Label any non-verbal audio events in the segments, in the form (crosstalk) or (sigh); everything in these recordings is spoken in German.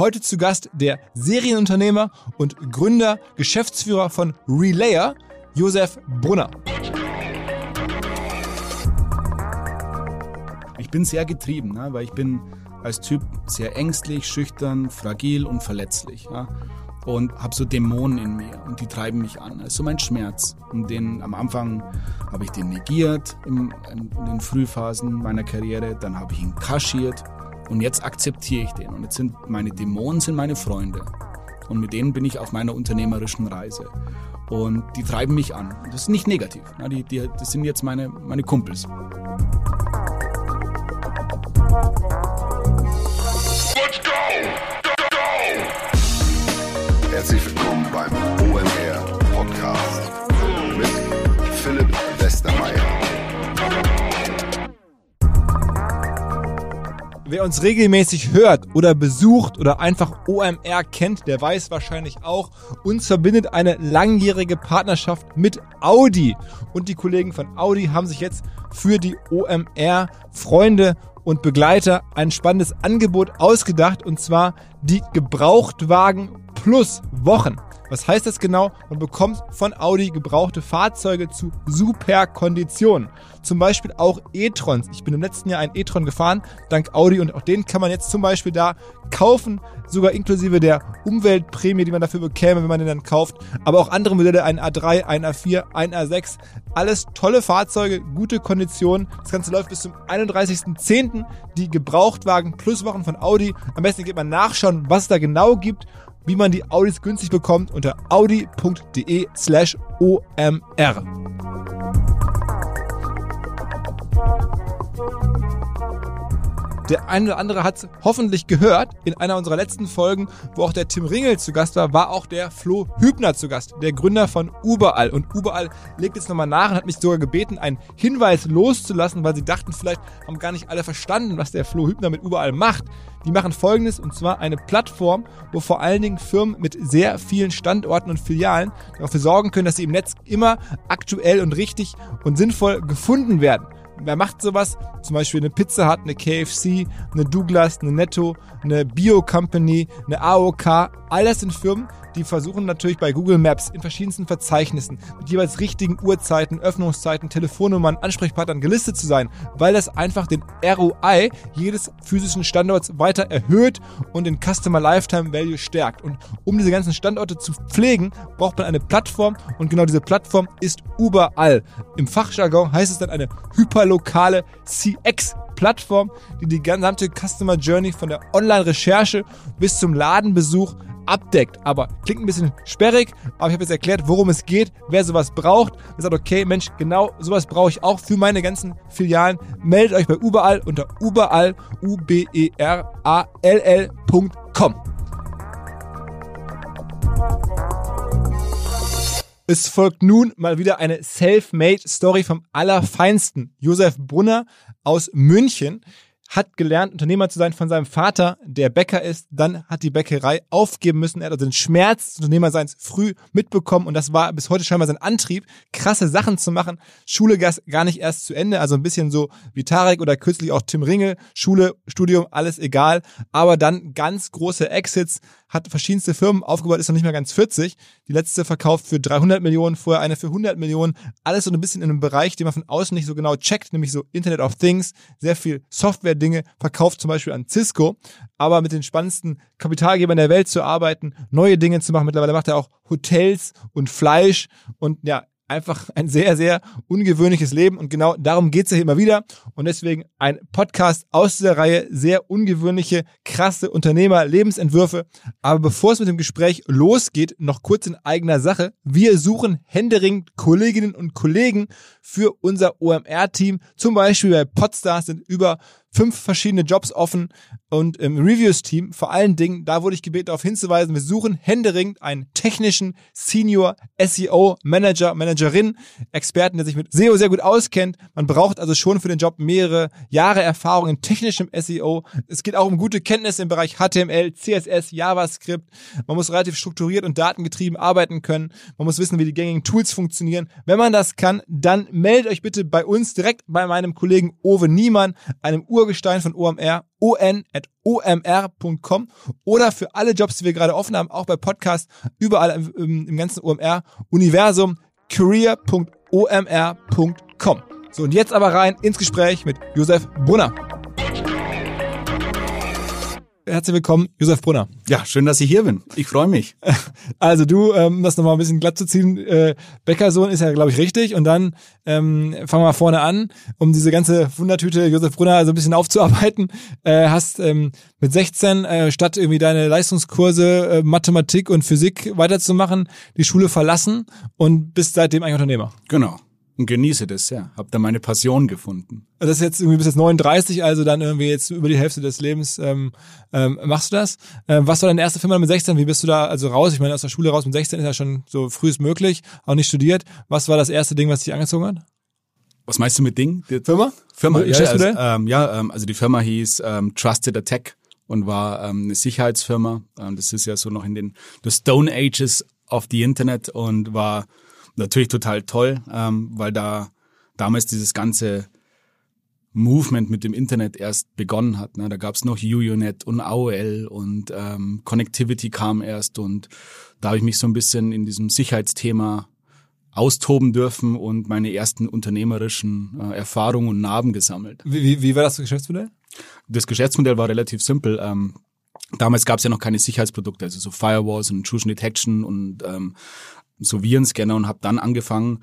Heute zu Gast der Serienunternehmer und Gründer, Geschäftsführer von Relayer, Josef Brunner. Ich bin sehr getrieben, ne, weil ich bin als Typ sehr ängstlich, schüchtern, fragil und verletzlich. Ja, und habe so Dämonen in mir und die treiben mich an. Das ist so mein Schmerz. Und den am Anfang habe ich den negiert in, in den Frühphasen meiner Karriere, dann habe ich ihn kaschiert und jetzt akzeptiere ich den. Und jetzt sind meine Dämonen sind meine Freunde. Und mit denen bin ich auf meiner unternehmerischen Reise. Und die treiben mich an. Das ist nicht negativ. Die, die, das sind jetzt meine, meine Kumpels. Wer uns regelmäßig hört oder besucht oder einfach OMR kennt, der weiß wahrscheinlich auch, uns verbindet eine langjährige Partnerschaft mit Audi. Und die Kollegen von Audi haben sich jetzt für die OMR Freunde und Begleiter ein spannendes Angebot ausgedacht und zwar die Gebrauchtwagen Plus Wochen. Was heißt das genau? Man bekommt von Audi gebrauchte Fahrzeuge zu super Konditionen. Zum Beispiel auch e-trons. Ich bin im letzten Jahr ein e-tron gefahren, dank Audi und auch den kann man jetzt zum Beispiel da kaufen, sogar inklusive der Umweltprämie, die man dafür bekäme, wenn man den dann kauft. Aber auch andere Modelle, ein A3, ein A4, ein A6. Alles tolle Fahrzeuge, gute Konditionen. Das Ganze läuft bis zum 31.10. Die Gebrauchtwagen plus Wochen von Audi. Am besten geht man nachschauen, was es da genau gibt wie man die Audis günstig bekommt unter audi.de slash omr. Der eine oder andere hat es hoffentlich gehört. In einer unserer letzten Folgen, wo auch der Tim Ringel zu Gast war, war auch der Flo Hübner zu Gast, der Gründer von Überall. Und Überall legt jetzt nochmal nach und hat mich sogar gebeten, einen Hinweis loszulassen, weil sie dachten, vielleicht haben gar nicht alle verstanden, was der Flo Hübner mit Überall macht. Die machen folgendes, und zwar eine Plattform, wo vor allen Dingen Firmen mit sehr vielen Standorten und Filialen dafür sorgen können, dass sie im Netz immer aktuell und richtig und sinnvoll gefunden werden. Wer macht sowas? Zum Beispiel eine Pizza Hut, eine KFC, eine Douglas, eine Netto, eine Bio Company, eine AOK. All das sind Firmen, die versuchen natürlich bei Google Maps in verschiedensten Verzeichnissen mit jeweils richtigen Uhrzeiten, Öffnungszeiten, Telefonnummern, Ansprechpartnern gelistet zu sein, weil das einfach den ROI jedes physischen Standorts weiter erhöht und den Customer Lifetime Value stärkt. Und um diese ganzen Standorte zu pflegen, braucht man eine Plattform und genau diese Plattform ist überall. Im Fachjargon heißt es dann eine hyperlokale CX Plattform, die die gesamte Customer Journey von der Online-Recherche bis zum Ladenbesuch abdeckt. Aber klingt ein bisschen sperrig, aber ich habe jetzt erklärt, worum es geht, wer sowas braucht. Und sagt, okay, Mensch, genau sowas brauche ich auch für meine ganzen Filialen. Meldet euch bei überall unter überall, U-B-E-R-A-L-L.com. Es folgt nun mal wieder eine Self-Made Story vom Allerfeinsten. Josef Brunner aus München hat gelernt, Unternehmer zu sein von seinem Vater, der Bäcker ist. Dann hat die Bäckerei aufgeben müssen. Er hat also den Schmerz des Unternehmerseins früh mitbekommen und das war bis heute scheinbar sein Antrieb, krasse Sachen zu machen. Schule gar nicht erst zu Ende, also ein bisschen so wie Tarek oder kürzlich auch Tim Ringel. Schule, Studium, alles egal. Aber dann ganz große Exits, hat verschiedenste Firmen aufgebaut, ist noch nicht mehr ganz 40. Die letzte verkauft für 300 Millionen, vorher eine für 100 Millionen. Alles so ein bisschen in einem Bereich, den man von außen nicht so genau checkt, nämlich so Internet of Things, sehr viel Software-Dinge, verkauft zum Beispiel an Cisco, aber mit den spannendsten Kapitalgebern der Welt zu arbeiten, neue Dinge zu machen. Mittlerweile macht er auch Hotels und Fleisch und ja, einfach ein sehr, sehr ungewöhnliches Leben und genau darum geht's ja hier immer wieder und deswegen ein Podcast aus dieser Reihe, sehr ungewöhnliche, krasse Unternehmer-Lebensentwürfe. Aber bevor es mit dem Gespräch losgeht, noch kurz in eigener Sache. Wir suchen händeringend Kolleginnen und Kollegen für unser OMR-Team. Zum Beispiel bei Podstars sind über fünf verschiedene Jobs offen und im Reviews-Team, vor allen Dingen, da wurde ich gebeten, darauf hinzuweisen, wir suchen händeringend einen technischen Senior SEO Manager, Managerin, Experten, der sich mit SEO sehr gut auskennt. Man braucht also schon für den Job mehrere Jahre Erfahrung in technischem SEO. Es geht auch um gute Kenntnisse im Bereich HTML, CSS, JavaScript. Man muss relativ strukturiert und datengetrieben arbeiten können. Man muss wissen, wie die gängigen Tools funktionieren. Wenn man das kann, dann meldet euch bitte bei uns direkt bei meinem Kollegen Owe Niemann, einem Ur Urgestein von OMR, on.omr.com oder für alle Jobs, die wir gerade offen haben, auch bei Podcast, überall im, im ganzen OMR-Universum, career.omr.com. So, und jetzt aber rein ins Gespräch mit Josef Brunner. Herzlich willkommen, Josef Brunner. Ja, schön, dass ich hier bin. Ich freue mich. (laughs) Also du, ähm, um das nochmal ein bisschen glatt zu ziehen, äh, Bäckersohn ist ja, glaube ich, richtig. Und dann ähm, fangen wir mal vorne an, um diese ganze Wundertüte Josef Brunner so ein bisschen aufzuarbeiten. Äh, hast ähm, mit 16, äh, statt irgendwie deine Leistungskurse äh, Mathematik und Physik weiterzumachen, die Schule verlassen und bist seitdem eigentlich Unternehmer. Genau und genieße das sehr. Hab da meine Passion gefunden. Also das ist jetzt irgendwie bis jetzt 39, also dann irgendwie jetzt über die Hälfte des Lebens ähm, ähm, machst du das. Ähm, was war deine erste Firma mit 16? Wie bist du da also raus? Ich meine, aus der Schule raus mit 16 ist ja schon so früh ist möglich, auch nicht studiert. Was war das erste Ding, was dich angezogen hat? Was meinst du mit Ding? Die Firma? Firma, ja, also, ähm, ja ähm, also die Firma hieß ähm, Trusted Attack und war ähm, eine Sicherheitsfirma. Ähm, das ist ja so noch in den the Stone Ages of the Internet und war natürlich total toll, ähm, weil da damals dieses ganze Movement mit dem Internet erst begonnen hat. Ne? Da gab's noch UUNet und AOL und ähm, Connectivity kam erst und da habe ich mich so ein bisschen in diesem Sicherheitsthema austoben dürfen und meine ersten unternehmerischen äh, Erfahrungen und Narben gesammelt. Wie, wie, wie war das Geschäftsmodell? Das Geschäftsmodell war relativ simpel. Ähm, damals gab's ja noch keine Sicherheitsprodukte, also so Firewalls und Intrusion Detection und ähm, so Virenscanner und habe dann angefangen,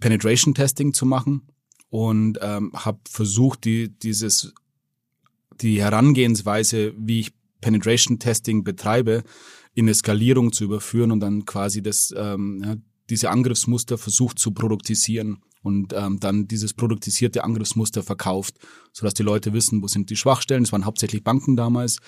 Penetration Testing zu machen und ähm, habe versucht, die, dieses, die Herangehensweise, wie ich Penetration Testing betreibe, in eine Skalierung zu überführen und dann quasi das, ähm, ja, diese Angriffsmuster versucht zu produktisieren und ähm, dann dieses produktisierte Angriffsmuster verkauft, sodass die Leute wissen, wo sind die Schwachstellen. Es waren hauptsächlich Banken damals.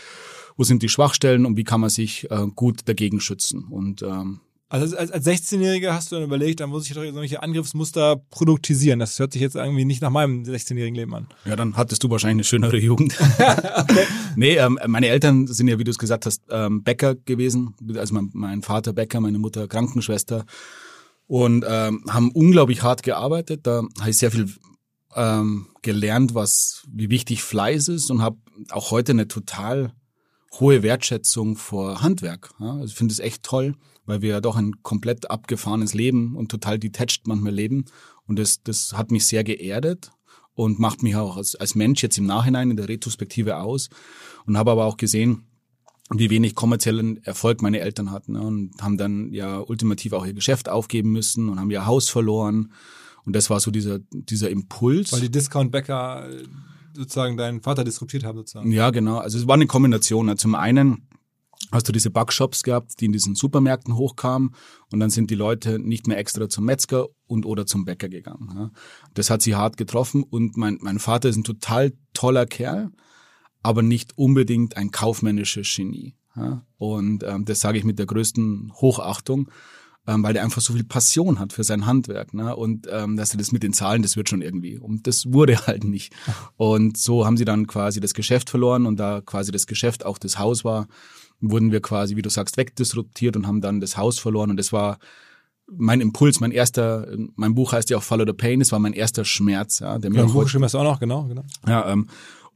Wo sind die Schwachstellen und wie kann man sich äh, gut dagegen schützen? Und ähm, also als, als 16-Jähriger hast du dann überlegt, dann muss ich doch solche Angriffsmuster produktisieren. Das hört sich jetzt irgendwie nicht nach meinem 16-jährigen Leben an. Ja, dann hattest du wahrscheinlich eine schönere Jugend. (laughs) okay. Nee, ähm, meine Eltern sind ja, wie du es gesagt hast, ähm, Bäcker gewesen. Also mein, mein Vater Bäcker, meine Mutter Krankenschwester. Und ähm, haben unglaublich hart gearbeitet. Da habe ich sehr viel ähm, gelernt, was wie wichtig Fleiß ist und habe auch heute eine total hohe Wertschätzung vor Handwerk. Ja? Also ich finde es echt toll weil wir ja doch ein komplett abgefahrenes Leben und total detached manchmal leben. Und das, das hat mich sehr geerdet und macht mich auch als, als Mensch jetzt im Nachhinein in der Retrospektive aus. Und habe aber auch gesehen, wie wenig kommerziellen Erfolg meine Eltern hatten ne? und haben dann ja ultimativ auch ihr Geschäft aufgeben müssen und haben ihr Haus verloren. Und das war so dieser, dieser Impuls. Weil die Discount-Bäcker sozusagen deinen Vater disruptiert haben sozusagen. Ja, genau. Also es war eine Kombination. Ne? Zum einen hast du diese Backshops gehabt, die in diesen Supermärkten hochkamen und dann sind die Leute nicht mehr extra zum Metzger und oder zum Bäcker gegangen. Ja. Das hat sie hart getroffen und mein, mein Vater ist ein total toller Kerl, aber nicht unbedingt ein kaufmännisches Genie. Und ähm, das sage ich mit der größten Hochachtung, ähm, weil der einfach so viel Passion hat für sein Handwerk. Ne? Und ähm, dass er das mit den Zahlen, das wird schon irgendwie. Und das wurde (laughs) halt nicht. Und so haben sie dann quasi das Geschäft verloren und da quasi das Geschäft auch das Haus war, wurden wir quasi, wie du sagst, wegdisruptiert und haben dann das Haus verloren. Und das war mein Impuls, mein erster, mein Buch heißt ja auch Follow the Pain, das war mein erster Schmerz. Ja, der mir ja, Buch du auch noch, genau, genau. Ja, ähm,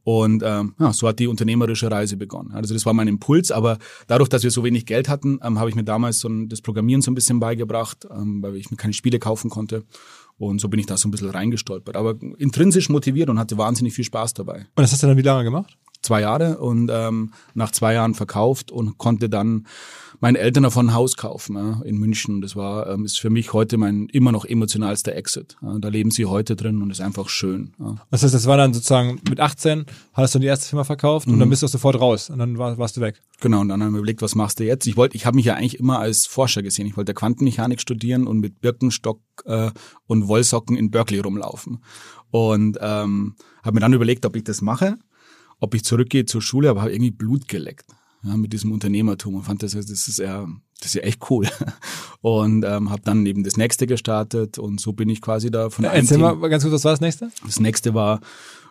und ähm, ja, so hat die unternehmerische Reise begonnen. Also das war mein Impuls, aber dadurch, dass wir so wenig Geld hatten, ähm, habe ich mir damals so ein, das Programmieren so ein bisschen beigebracht, ähm, weil ich mir keine Spiele kaufen konnte. Und so bin ich da so ein bisschen reingestolpert. Aber intrinsisch motiviert und hatte wahnsinnig viel Spaß dabei. Und das hast du dann wie lange gemacht? zwei Jahre und ähm, nach zwei Jahren verkauft und konnte dann meinen Eltern davon ein Haus kaufen ja, in München. Das war ähm, ist für mich heute mein immer noch emotionalster Exit. Ja. Da leben sie heute drin und ist einfach schön. Ja. Das heißt, das war dann sozusagen mit 18 hast du die erste Firma verkauft und mhm. dann bist du sofort raus und dann war, warst du weg. Genau, und dann haben wir überlegt, was machst du jetzt? Ich wollte, ich habe mich ja eigentlich immer als Forscher gesehen. Ich wollte Quantenmechanik studieren und mit Birkenstock äh, und Wollsocken in Berkeley rumlaufen. Und ähm, habe mir dann überlegt, ob ich das mache ob ich zurückgehe zur Schule, aber habe irgendwie Blut geleckt ja, mit diesem Unternehmertum und fand das, das ist ja, das ist ja echt cool. (laughs) Und ähm, habe dann eben das nächste gestartet und so bin ich quasi da von ja, Erzähl Team. mal ganz kurz, was war das nächste? Das nächste war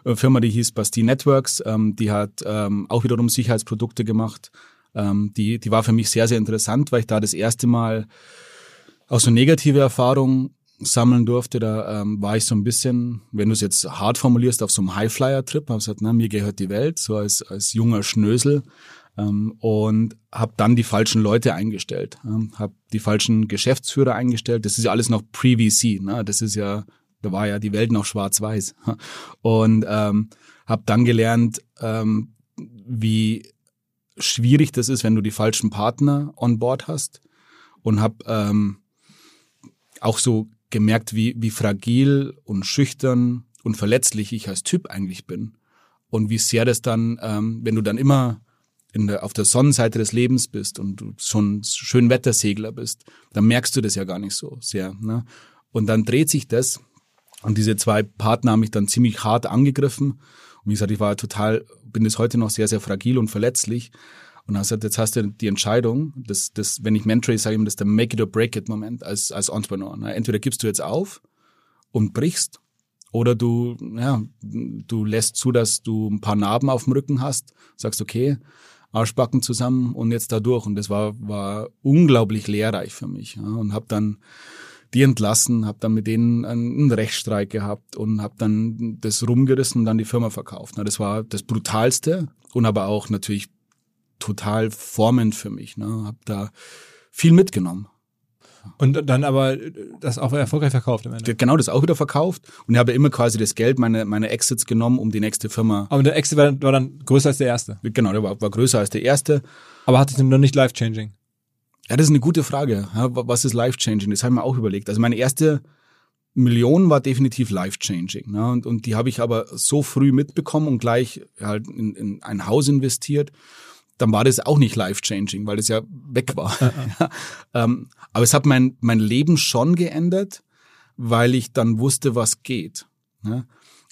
eine Firma, die hieß Bastille Networks, ähm, die hat ähm, auch wiederum Sicherheitsprodukte gemacht. Ähm, die, die war für mich sehr, sehr interessant, weil ich da das erste Mal auch so negative Erfahrungen sammeln durfte, da ähm, war ich so ein bisschen, wenn du es jetzt hart formulierst, auf so einem Highflyer-Trip, habe gesagt, na, mir gehört die Welt, so als, als junger Schnösel und habe dann die falschen Leute eingestellt, ähm, habe die falschen Geschäftsführer eingestellt. Das ist ja alles noch pre-VC, ne? das ist ja, da war ja die Welt noch schwarz-weiß (laughs) und ähm, habe dann gelernt, ähm, wie schwierig das ist, wenn du die falschen Partner on board hast und habe ähm, auch so gemerkt, wie, wie fragil und schüchtern und verletzlich ich als Typ eigentlich bin. Und wie sehr das dann, ähm, wenn du dann immer in der, auf der Sonnenseite des Lebens bist und du schon schön Wettersegler bist, dann merkst du das ja gar nicht so sehr. Ne? Und dann dreht sich das und diese zwei Partner haben mich dann ziemlich hart angegriffen. Und wie gesagt, ich war total, bin bis heute noch sehr, sehr fragil und verletzlich. Und dann gesagt, jetzt hast du die Entscheidung, das, das, wenn ich mentore, sage ich immer, das ist der Make it or break it Moment als, als Entrepreneur. Ne? Entweder gibst du jetzt auf und brichst, oder du, ja, du lässt zu, dass du ein paar Narben auf dem Rücken hast, sagst, okay, Arschbacken zusammen und jetzt da durch. Und das war, war unglaublich lehrreich für mich. Ja? Und habe dann die entlassen, habe dann mit denen einen Rechtsstreik gehabt und habe dann das rumgerissen und dann die Firma verkauft. Das war das Brutalste und aber auch natürlich total formend für mich. Ne? Habe da viel mitgenommen. Und dann aber das auch erfolgreich verkauft am Ende. Genau, das auch wieder verkauft. Und ich habe immer quasi das Geld, meine, meine Exits genommen, um die nächste Firma. Aber der Exit war, war dann größer als der erste. Genau, der war, war größer als der erste. Aber hat sich dann noch nicht life-changing? Ja, das ist eine gute Frage. Was ist life-changing? Das habe ich mir auch überlegt. Also meine erste Million war definitiv life-changing. Ne? Und, und die habe ich aber so früh mitbekommen und gleich halt in, in ein Haus investiert dann war das auch nicht life-changing, weil das ja weg war. (laughs) Ja, ähm, aber es hat mein, mein Leben schon geändert, weil ich dann wusste, was geht. Ne?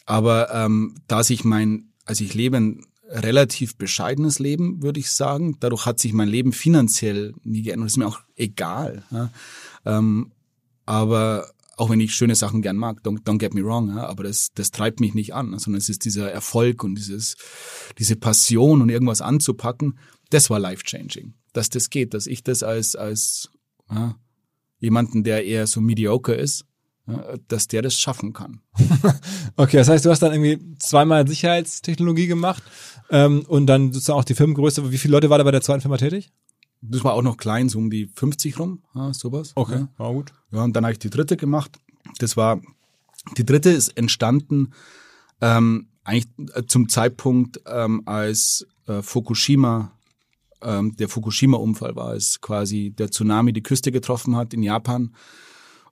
Aber ähm, da sich mein, also ich lebe ein relativ bescheidenes Leben, würde ich sagen. Dadurch hat sich mein Leben finanziell nie geändert. Das ist mir auch egal. Ja? Ähm, aber auch wenn ich schöne Sachen gern mag, don't, don't get me wrong, ja, aber das, das treibt mich nicht an, sondern es ist dieser Erfolg und dieses, diese Passion und irgendwas anzupacken, das war life-changing. Dass das geht, dass ich das als, als ja, jemanden, der eher so mediocre ist, dass der das schaffen kann. (laughs) okay, das heißt, du hast dann irgendwie zweimal Sicherheitstechnologie gemacht ähm, und dann sozusagen auch die Firmengröße. Wie viele Leute war da bei der zweiten Firma tätig? Das war auch noch klein, so um die 50 rum, ja, sowas. Okay, ja. war gut. Ja, und dann habe ich die dritte gemacht. Das war, die dritte ist entstanden ähm, eigentlich äh, zum Zeitpunkt, ähm, als äh, Fukushima, ähm, der Fukushima-Unfall war, als quasi der Tsunami die Küste getroffen hat in Japan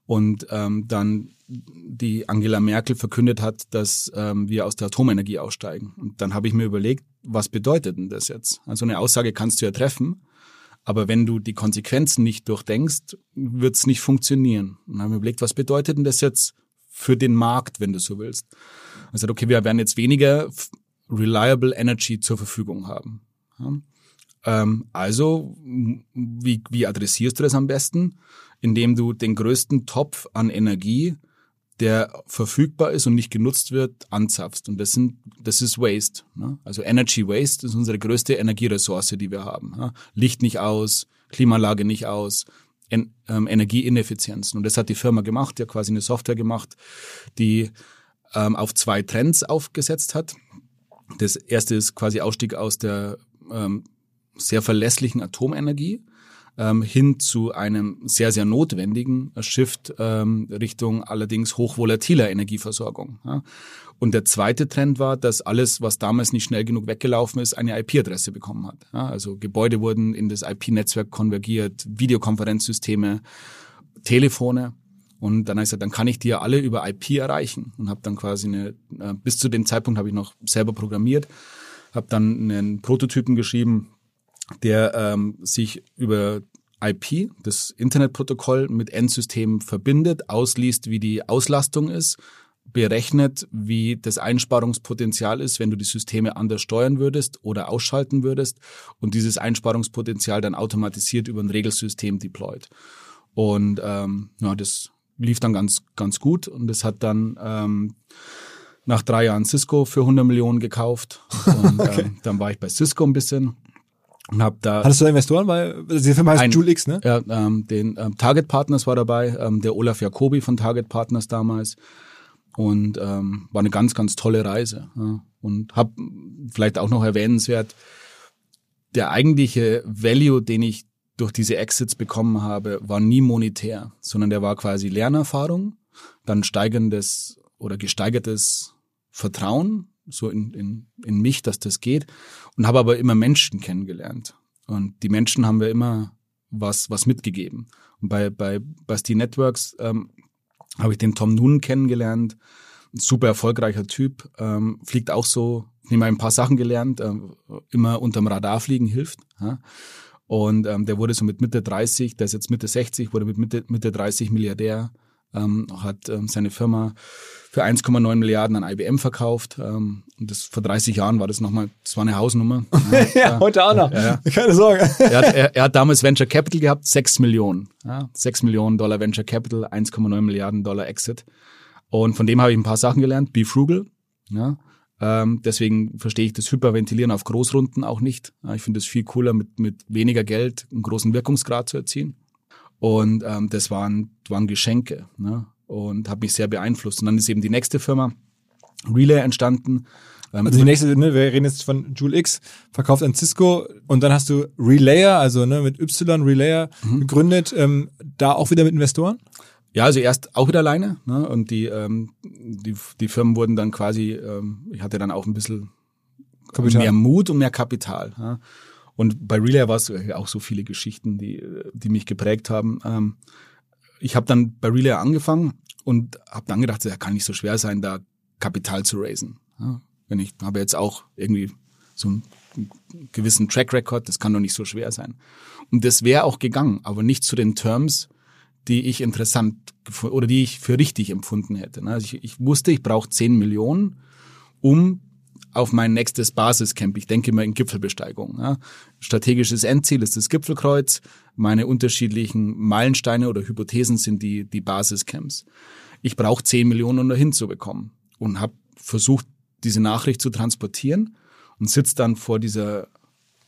und ähm, dann die Angela Merkel verkündet hat, dass ähm, wir aus der Atomenergie aussteigen. Und dann habe ich mir überlegt, was bedeutet denn das jetzt? Also eine Aussage kannst du ja treffen, aber wenn du die Konsequenzen nicht durchdenkst, wird es nicht funktionieren. Und dann haben wir überlegt, was bedeutet denn das jetzt für den Markt, wenn du so willst? Also okay, wir werden jetzt weniger reliable Energy zur Verfügung haben. Ja? Ähm, also, wie, wie adressierst du das am besten? Indem du den größten Topf an Energie der verfügbar ist und nicht genutzt wird, anzapfst. Und das sind, das ist Waste. Ne? Also Energy Waste ist unsere größte Energieressource, die wir haben. Ne? Licht nicht aus, Klimaanlage nicht aus, en, ähm, Energieineffizienzen. Und das hat die Firma gemacht, hat quasi eine Software gemacht, die ähm, auf zwei Trends aufgesetzt hat. Das erste ist quasi Ausstieg aus der ähm, sehr verlässlichen Atomenergie ähm, hin zu einem sehr, sehr notwendigen Shift ähm, Richtung allerdings hochvolatiler Energieversorgung. Ja. Und der zweite Trend war, dass alles, was damals nicht schnell genug weggelaufen ist, eine IP-Adresse bekommen hat. Ja. Also Gebäude wurden in das IP-Netzwerk konvergiert, Videokonferenzsysteme, Telefone. Und dann ich gesagt, dann kann ich die ja alle über IP erreichen und habe dann quasi eine, äh, bis zu dem Zeitpunkt habe ich noch selber programmiert, habe dann einen Prototypen geschrieben, der ähm, sich über IP, das Internetprotokoll, mit Endsystemen verbindet, ausliest, wie die Auslastung ist, berechnet, wie das Einsparungspotenzial ist, wenn du die Systeme anders steuern würdest oder ausschalten würdest und dieses Einsparungspotenzial dann automatisiert über ein Regelsystem deployed. Und ähm, ja, das lief dann ganz, ganz gut und es hat dann ähm, nach drei Jahren Cisco für 100 Millionen gekauft und (laughs) okay. ähm, dann war ich bei Cisco ein bisschen und habe da Hattest du da Investoren? Weil diese Firma heißt Ein- X, ne? ja, ähm, den ähm, Target Partners war dabei, ähm, der Olaf Jacobi von Target Partners damals und ähm, war eine ganz, ganz tolle Reise. Ja. Und habe vielleicht auch noch erwähnenswert, der eigentliche Value, den ich durch diese Exits bekommen habe, war nie monetär, sondern der war quasi Lernerfahrung, dann steigendes oder gesteigertes Vertrauen so in, in, in mich, dass das geht und habe aber immer Menschen kennengelernt. Und die Menschen haben wir immer was, was mitgegeben. Und bei, bei Basti Networks ähm, habe ich den Tom Noonan kennengelernt, ein super erfolgreicher Typ, ähm, fliegt auch so, nehme ein paar Sachen gelernt, ähm, immer unterm Radar fliegen hilft. Ja? Und ähm, der wurde so mit Mitte 30, der ist jetzt Mitte 60, wurde mit Mitte, Mitte 30 Milliardär, ähm, hat ähm, seine Firma für 1,9 Milliarden an IBM verkauft. Ähm, und das vor 30 Jahren war das nochmal, das war eine Hausnummer. (laughs) Ja, heute auch noch. Ja, ja. Keine Sorge. er, hat, er, er hat damals Venture Capital gehabt, 6 Millionen. Ja, 6 Millionen Dollar Venture Capital, 1,9 Milliarden Dollar Exit. Und von dem habe ich ein paar Sachen gelernt. Be frugal. Ja. Ähm, deswegen verstehe ich das Hyperventilieren auf Großrunden auch nicht. Ja, ich finde es viel cooler, mit, mit weniger Geld einen großen Wirkungsgrad zu erzielen. Und ähm, das waren, waren Geschenke. Ne? Und hat mich sehr beeinflusst. Und dann ist eben die nächste Firma, Relay, entstanden. Ähm, Also die nächste, ne, wir reden jetzt von Joule X, verkauft an Cisco und dann hast du Relayer, also ne, mit Y Relayer Mhm. gegründet, ähm, da auch wieder mit Investoren? Ja, also erst auch wieder alleine. Ne? Und die, ähm, die, die Firmen wurden dann quasi, ähm, ich hatte dann auch ein bisschen Kapital. mehr Mut und mehr Kapital. Ja? Und bei Relay war es auch so viele Geschichten, die, die mich geprägt haben. Ähm, ich habe dann bei Relay angefangen und habe dann gedacht, ja, kann nicht so schwer sein, da Kapital zu raisen. Ja? Wenn ich habe jetzt auch irgendwie so einen gewissen Track Record, das kann doch nicht so schwer sein. Und das wäre auch gegangen, aber nicht zu den Terms, die ich interessant oder die ich für richtig empfunden hätte. ne? Also ich, ich wusste, ich brauche 10 Millionen, um auf mein nächstes Basiscamp, ich denke immer in Gipfelbesteigung. Ja. Strategisches Endziel ist das Gipfelkreuz. Meine unterschiedlichen Meilensteine oder Hypothesen sind die, die Basiscamps. Ich brauche 10 Millionen, um da hinzubekommen. Und habe versucht, diese Nachricht zu transportieren und sitze dann vor dieser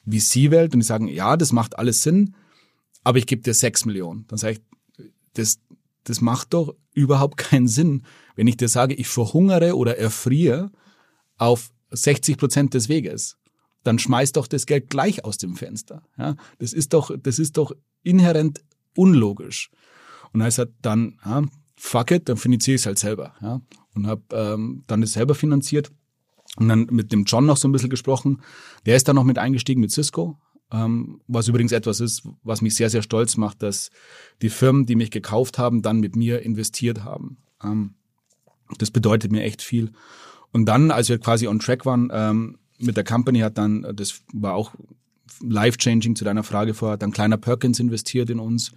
VC-Welt und die sagen, ja, das macht alles Sinn, aber ich gebe dir 6 Millionen. Dann sage ich, das, das macht doch überhaupt keinen Sinn, wenn ich dir sage, ich verhungere oder erfriere auf 60 Prozent des Weges. Dann schmeiß doch das Geld gleich aus dem Fenster. Ja, das ist doch, das ist doch inhärent unlogisch. Und er sagt dann, ja, fuck it, dann finanziere ich es halt selber. Ja, und habe ähm, dann das selber finanziert. Und dann mit dem John noch so ein bisschen gesprochen. Der ist dann noch mit eingestiegen mit Cisco, ähm, was übrigens etwas ist, was mich sehr, sehr stolz macht, dass die Firmen, die mich gekauft haben, dann mit mir investiert haben. Ähm, das bedeutet mir echt viel. Und dann, als wir quasi on track waren ähm, mit der Company, hat dann, das war auch life-changing zu deiner Frage vorher, hat dann kleiner Perkins investiert in uns.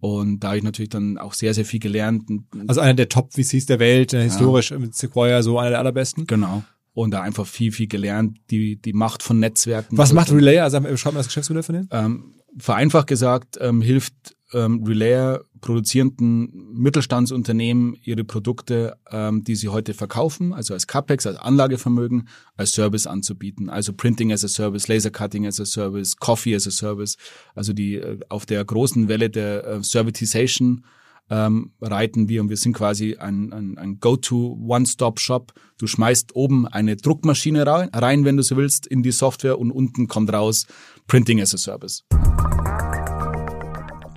Und da habe ich natürlich dann auch sehr, sehr viel gelernt. Also einer der Top-VCs der Welt, äh, historisch mit Sequoia so einer der allerbesten. Genau. Und da einfach viel, viel gelernt, die, die Macht von Netzwerken. Was macht Relayer? Also beschreib mal das Geschäftsmodell von denen. Ähm, vereinfacht gesagt, ähm, hilft ähm, Relayer produzierenden Mittelstandsunternehmen ihre Produkte, ähm, die sie heute verkaufen, also als CAPEX, als Anlagevermögen, als Service anzubieten. Also Printing as a Service, Laser Cutting as a Service, Coffee as a Service. Also die äh, auf der großen Welle der äh, Servitization ähm, reiten wir und wir sind quasi ein, ein, ein Go-to One-Stop-Shop. Du schmeißt oben eine Druckmaschine rein, rein, wenn du so willst, in die Software und unten kommt raus Printing as a Service.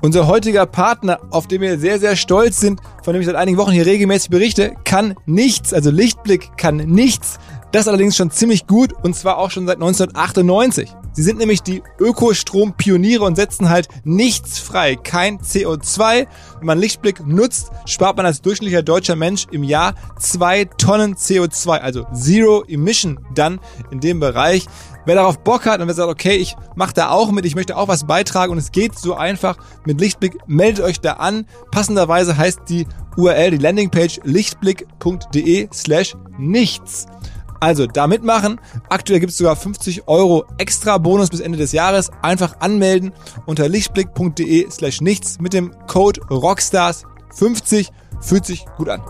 Unser heutiger Partner, auf den wir sehr, sehr stolz sind, von dem ich seit einigen Wochen hier regelmäßig berichte, kann nichts, also Lichtblick kann nichts. Das allerdings schon ziemlich gut und zwar auch schon seit 1998. Sie sind nämlich die Ökostrom-Pioniere und setzen halt nichts frei, kein CO2. Wenn man Lichtblick nutzt, spart man als durchschnittlicher deutscher Mensch im Jahr zwei Tonnen CO2, also Zero Emission dann in dem Bereich. Wer darauf Bock hat und wer sagt, okay, ich mache da auch mit, ich möchte auch was beitragen und es geht so einfach mit Lichtblick, meldet euch da an. Passenderweise heißt die URL, die Landingpage lichtblick.de slash nichts. Also da mitmachen. Aktuell gibt es sogar 50 Euro extra Bonus bis Ende des Jahres. Einfach anmelden unter lichtblick.de slash nichts mit dem Code Rockstars50. Fühlt sich gut an.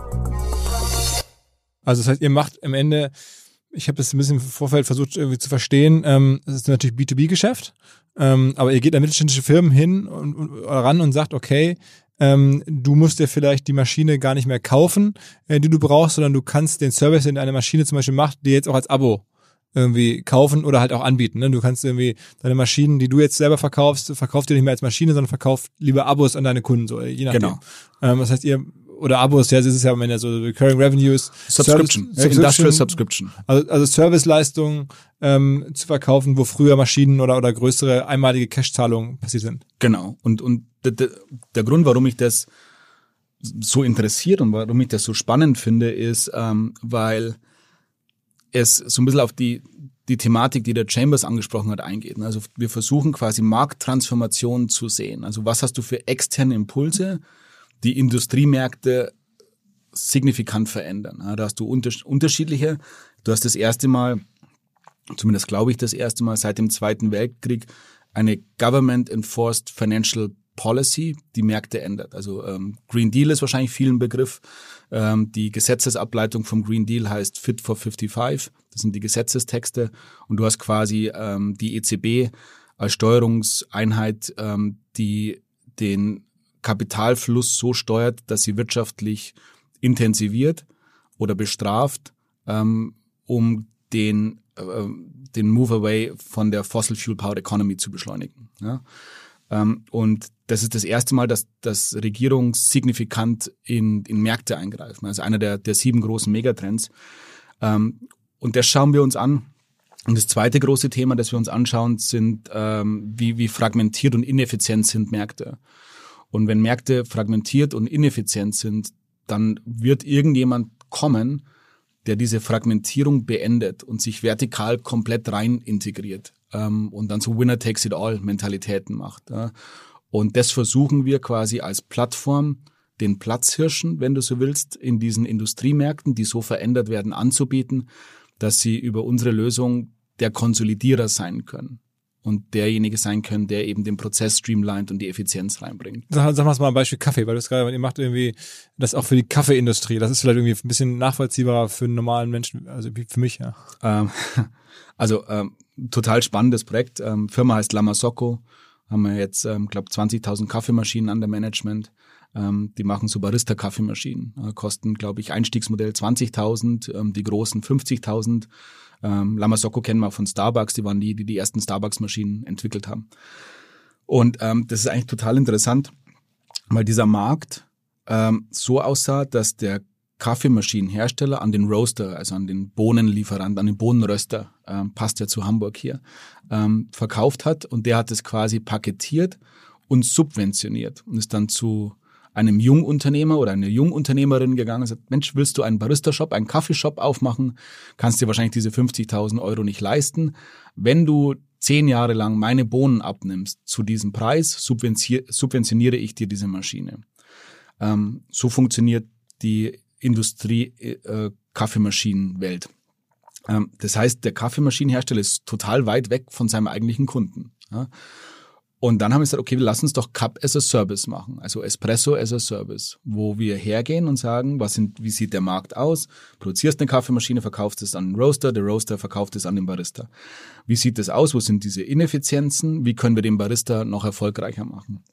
Also das heißt, ihr macht am Ende, ich habe das ein bisschen im Vorfeld versucht irgendwie zu verstehen, ähm, das ist natürlich B2B-Geschäft. Ähm, aber ihr geht an mittelständische Firmen hin und, und ran und sagt, okay, ähm, du musst dir vielleicht die Maschine gar nicht mehr kaufen, äh, die du brauchst, sondern du kannst den Service, den eine Maschine zum Beispiel macht, dir jetzt auch als Abo irgendwie kaufen oder halt auch anbieten. Ne? Du kannst irgendwie deine Maschinen, die du jetzt selber verkaufst, verkaufst dir nicht mehr als Maschine, sondern verkauf lieber Abos an deine Kunden, so je nachdem. Genau. Ähm, das heißt, ihr oder Abos, ja, das ist ja am Ende so Recurring Revenues. Subscription, Service, ja, Industrial Subscription. Also, also Serviceleistungen ähm, zu verkaufen, wo früher Maschinen oder, oder größere einmalige Cash-Zahlungen passiert sind. Genau. Und, und der, der, der Grund, warum ich das so interessiert und warum ich das so spannend finde, ist, ähm, weil es so ein bisschen auf die, die Thematik, die der Chambers angesprochen hat, eingeht. Also wir versuchen quasi Markttransformationen zu sehen. Also was hast du für externe Impulse, die Industriemärkte signifikant verändern. Da hast du unterschiedliche. Du hast das erste Mal, zumindest glaube ich das erste Mal seit dem Zweiten Weltkrieg, eine Government-Enforced Financial Policy, die Märkte ändert. Also ähm, Green Deal ist wahrscheinlich vielen Begriff. Ähm, die Gesetzesableitung vom Green Deal heißt Fit for 55. Das sind die Gesetzestexte. Und du hast quasi ähm, die EZB als Steuerungseinheit, ähm, die den Kapitalfluss so steuert, dass sie wirtschaftlich intensiviert oder bestraft, ähm, um den, äh, den Move away von der Fossil Fuel Powered Economy zu beschleunigen. Ja? Ähm, und das ist das erste Mal, dass, dass Regierungen signifikant in, in Märkte eingreifen. Also einer der, der sieben großen Megatrends. Ähm, und das schauen wir uns an. Und das zweite große Thema, das wir uns anschauen, sind, ähm, wie, wie fragmentiert und ineffizient sind Märkte. Und wenn Märkte fragmentiert und ineffizient sind, dann wird irgendjemand kommen, der diese Fragmentierung beendet und sich vertikal komplett rein integriert ähm, und dann so Winner takes it all Mentalitäten macht. Ja. Und das versuchen wir quasi als Plattform den Platzhirschen, wenn du so willst, in diesen Industriemärkten, die so verändert werden, anzubieten, dass sie über unsere Lösung der Konsolidierer sein können und derjenige sein können, der eben den Prozess streamlined und die Effizienz reinbringt. Sag, sag mal mal ein Beispiel Kaffee, weil du es gerade, ihr macht irgendwie das auch für die Kaffeeindustrie. Das ist vielleicht irgendwie ein bisschen nachvollziehbarer für einen normalen Menschen, also für mich, ja. Ähm, (laughs) also ähm, total spannendes Projekt. Ähm, Firma heißt Lamasocco. Haben wir jetzt, ähm, glaube 20.000 Kaffeemaschinen an der Management. Ähm, die machen so Barista-Kaffeemaschinen. Äh, kosten, glaube ich, Einstiegsmodell 20.000, ähm, die großen 50.000. Ähm, Lamasocco kennen wir von Starbucks, die waren die, die die ersten Starbucks-Maschinen entwickelt haben. Und ähm, das ist eigentlich total interessant, weil dieser Markt ähm, so aussah, dass der Kaffeemaschinenhersteller an den Roaster, also an den Bohnenlieferant, an den Bohnenröster, ähm, passt ja zu Hamburg hier, ähm, verkauft hat und der hat es quasi paketiert und subventioniert und ist dann zu einem Jungunternehmer oder eine Jungunternehmerin gegangen und sagt, Mensch, willst du einen Barista-Shop, einen Kaffeeshop aufmachen? Kannst dir wahrscheinlich diese 50.000 Euro nicht leisten. Wenn du zehn Jahre lang meine Bohnen abnimmst zu diesem Preis, subventioniere ich dir diese Maschine. Ähm, so funktioniert die Industrie äh, Kaffeemaschinenwelt. Ähm, das heißt, der Kaffeemaschinenhersteller ist total weit weg von seinem eigentlichen Kunden. Und dann haben wir gesagt, okay, wir lassen uns doch Cup as a Service machen, also Espresso as a Service, wo wir hergehen und sagen, was sind, wie sieht der Markt aus? Produzierst eine Kaffeemaschine, verkaufst es an den Roaster, der Roaster verkauft es an den Barista. Wie sieht das aus? Wo sind diese Ineffizienzen? Wie können wir den Barista noch erfolgreicher machen?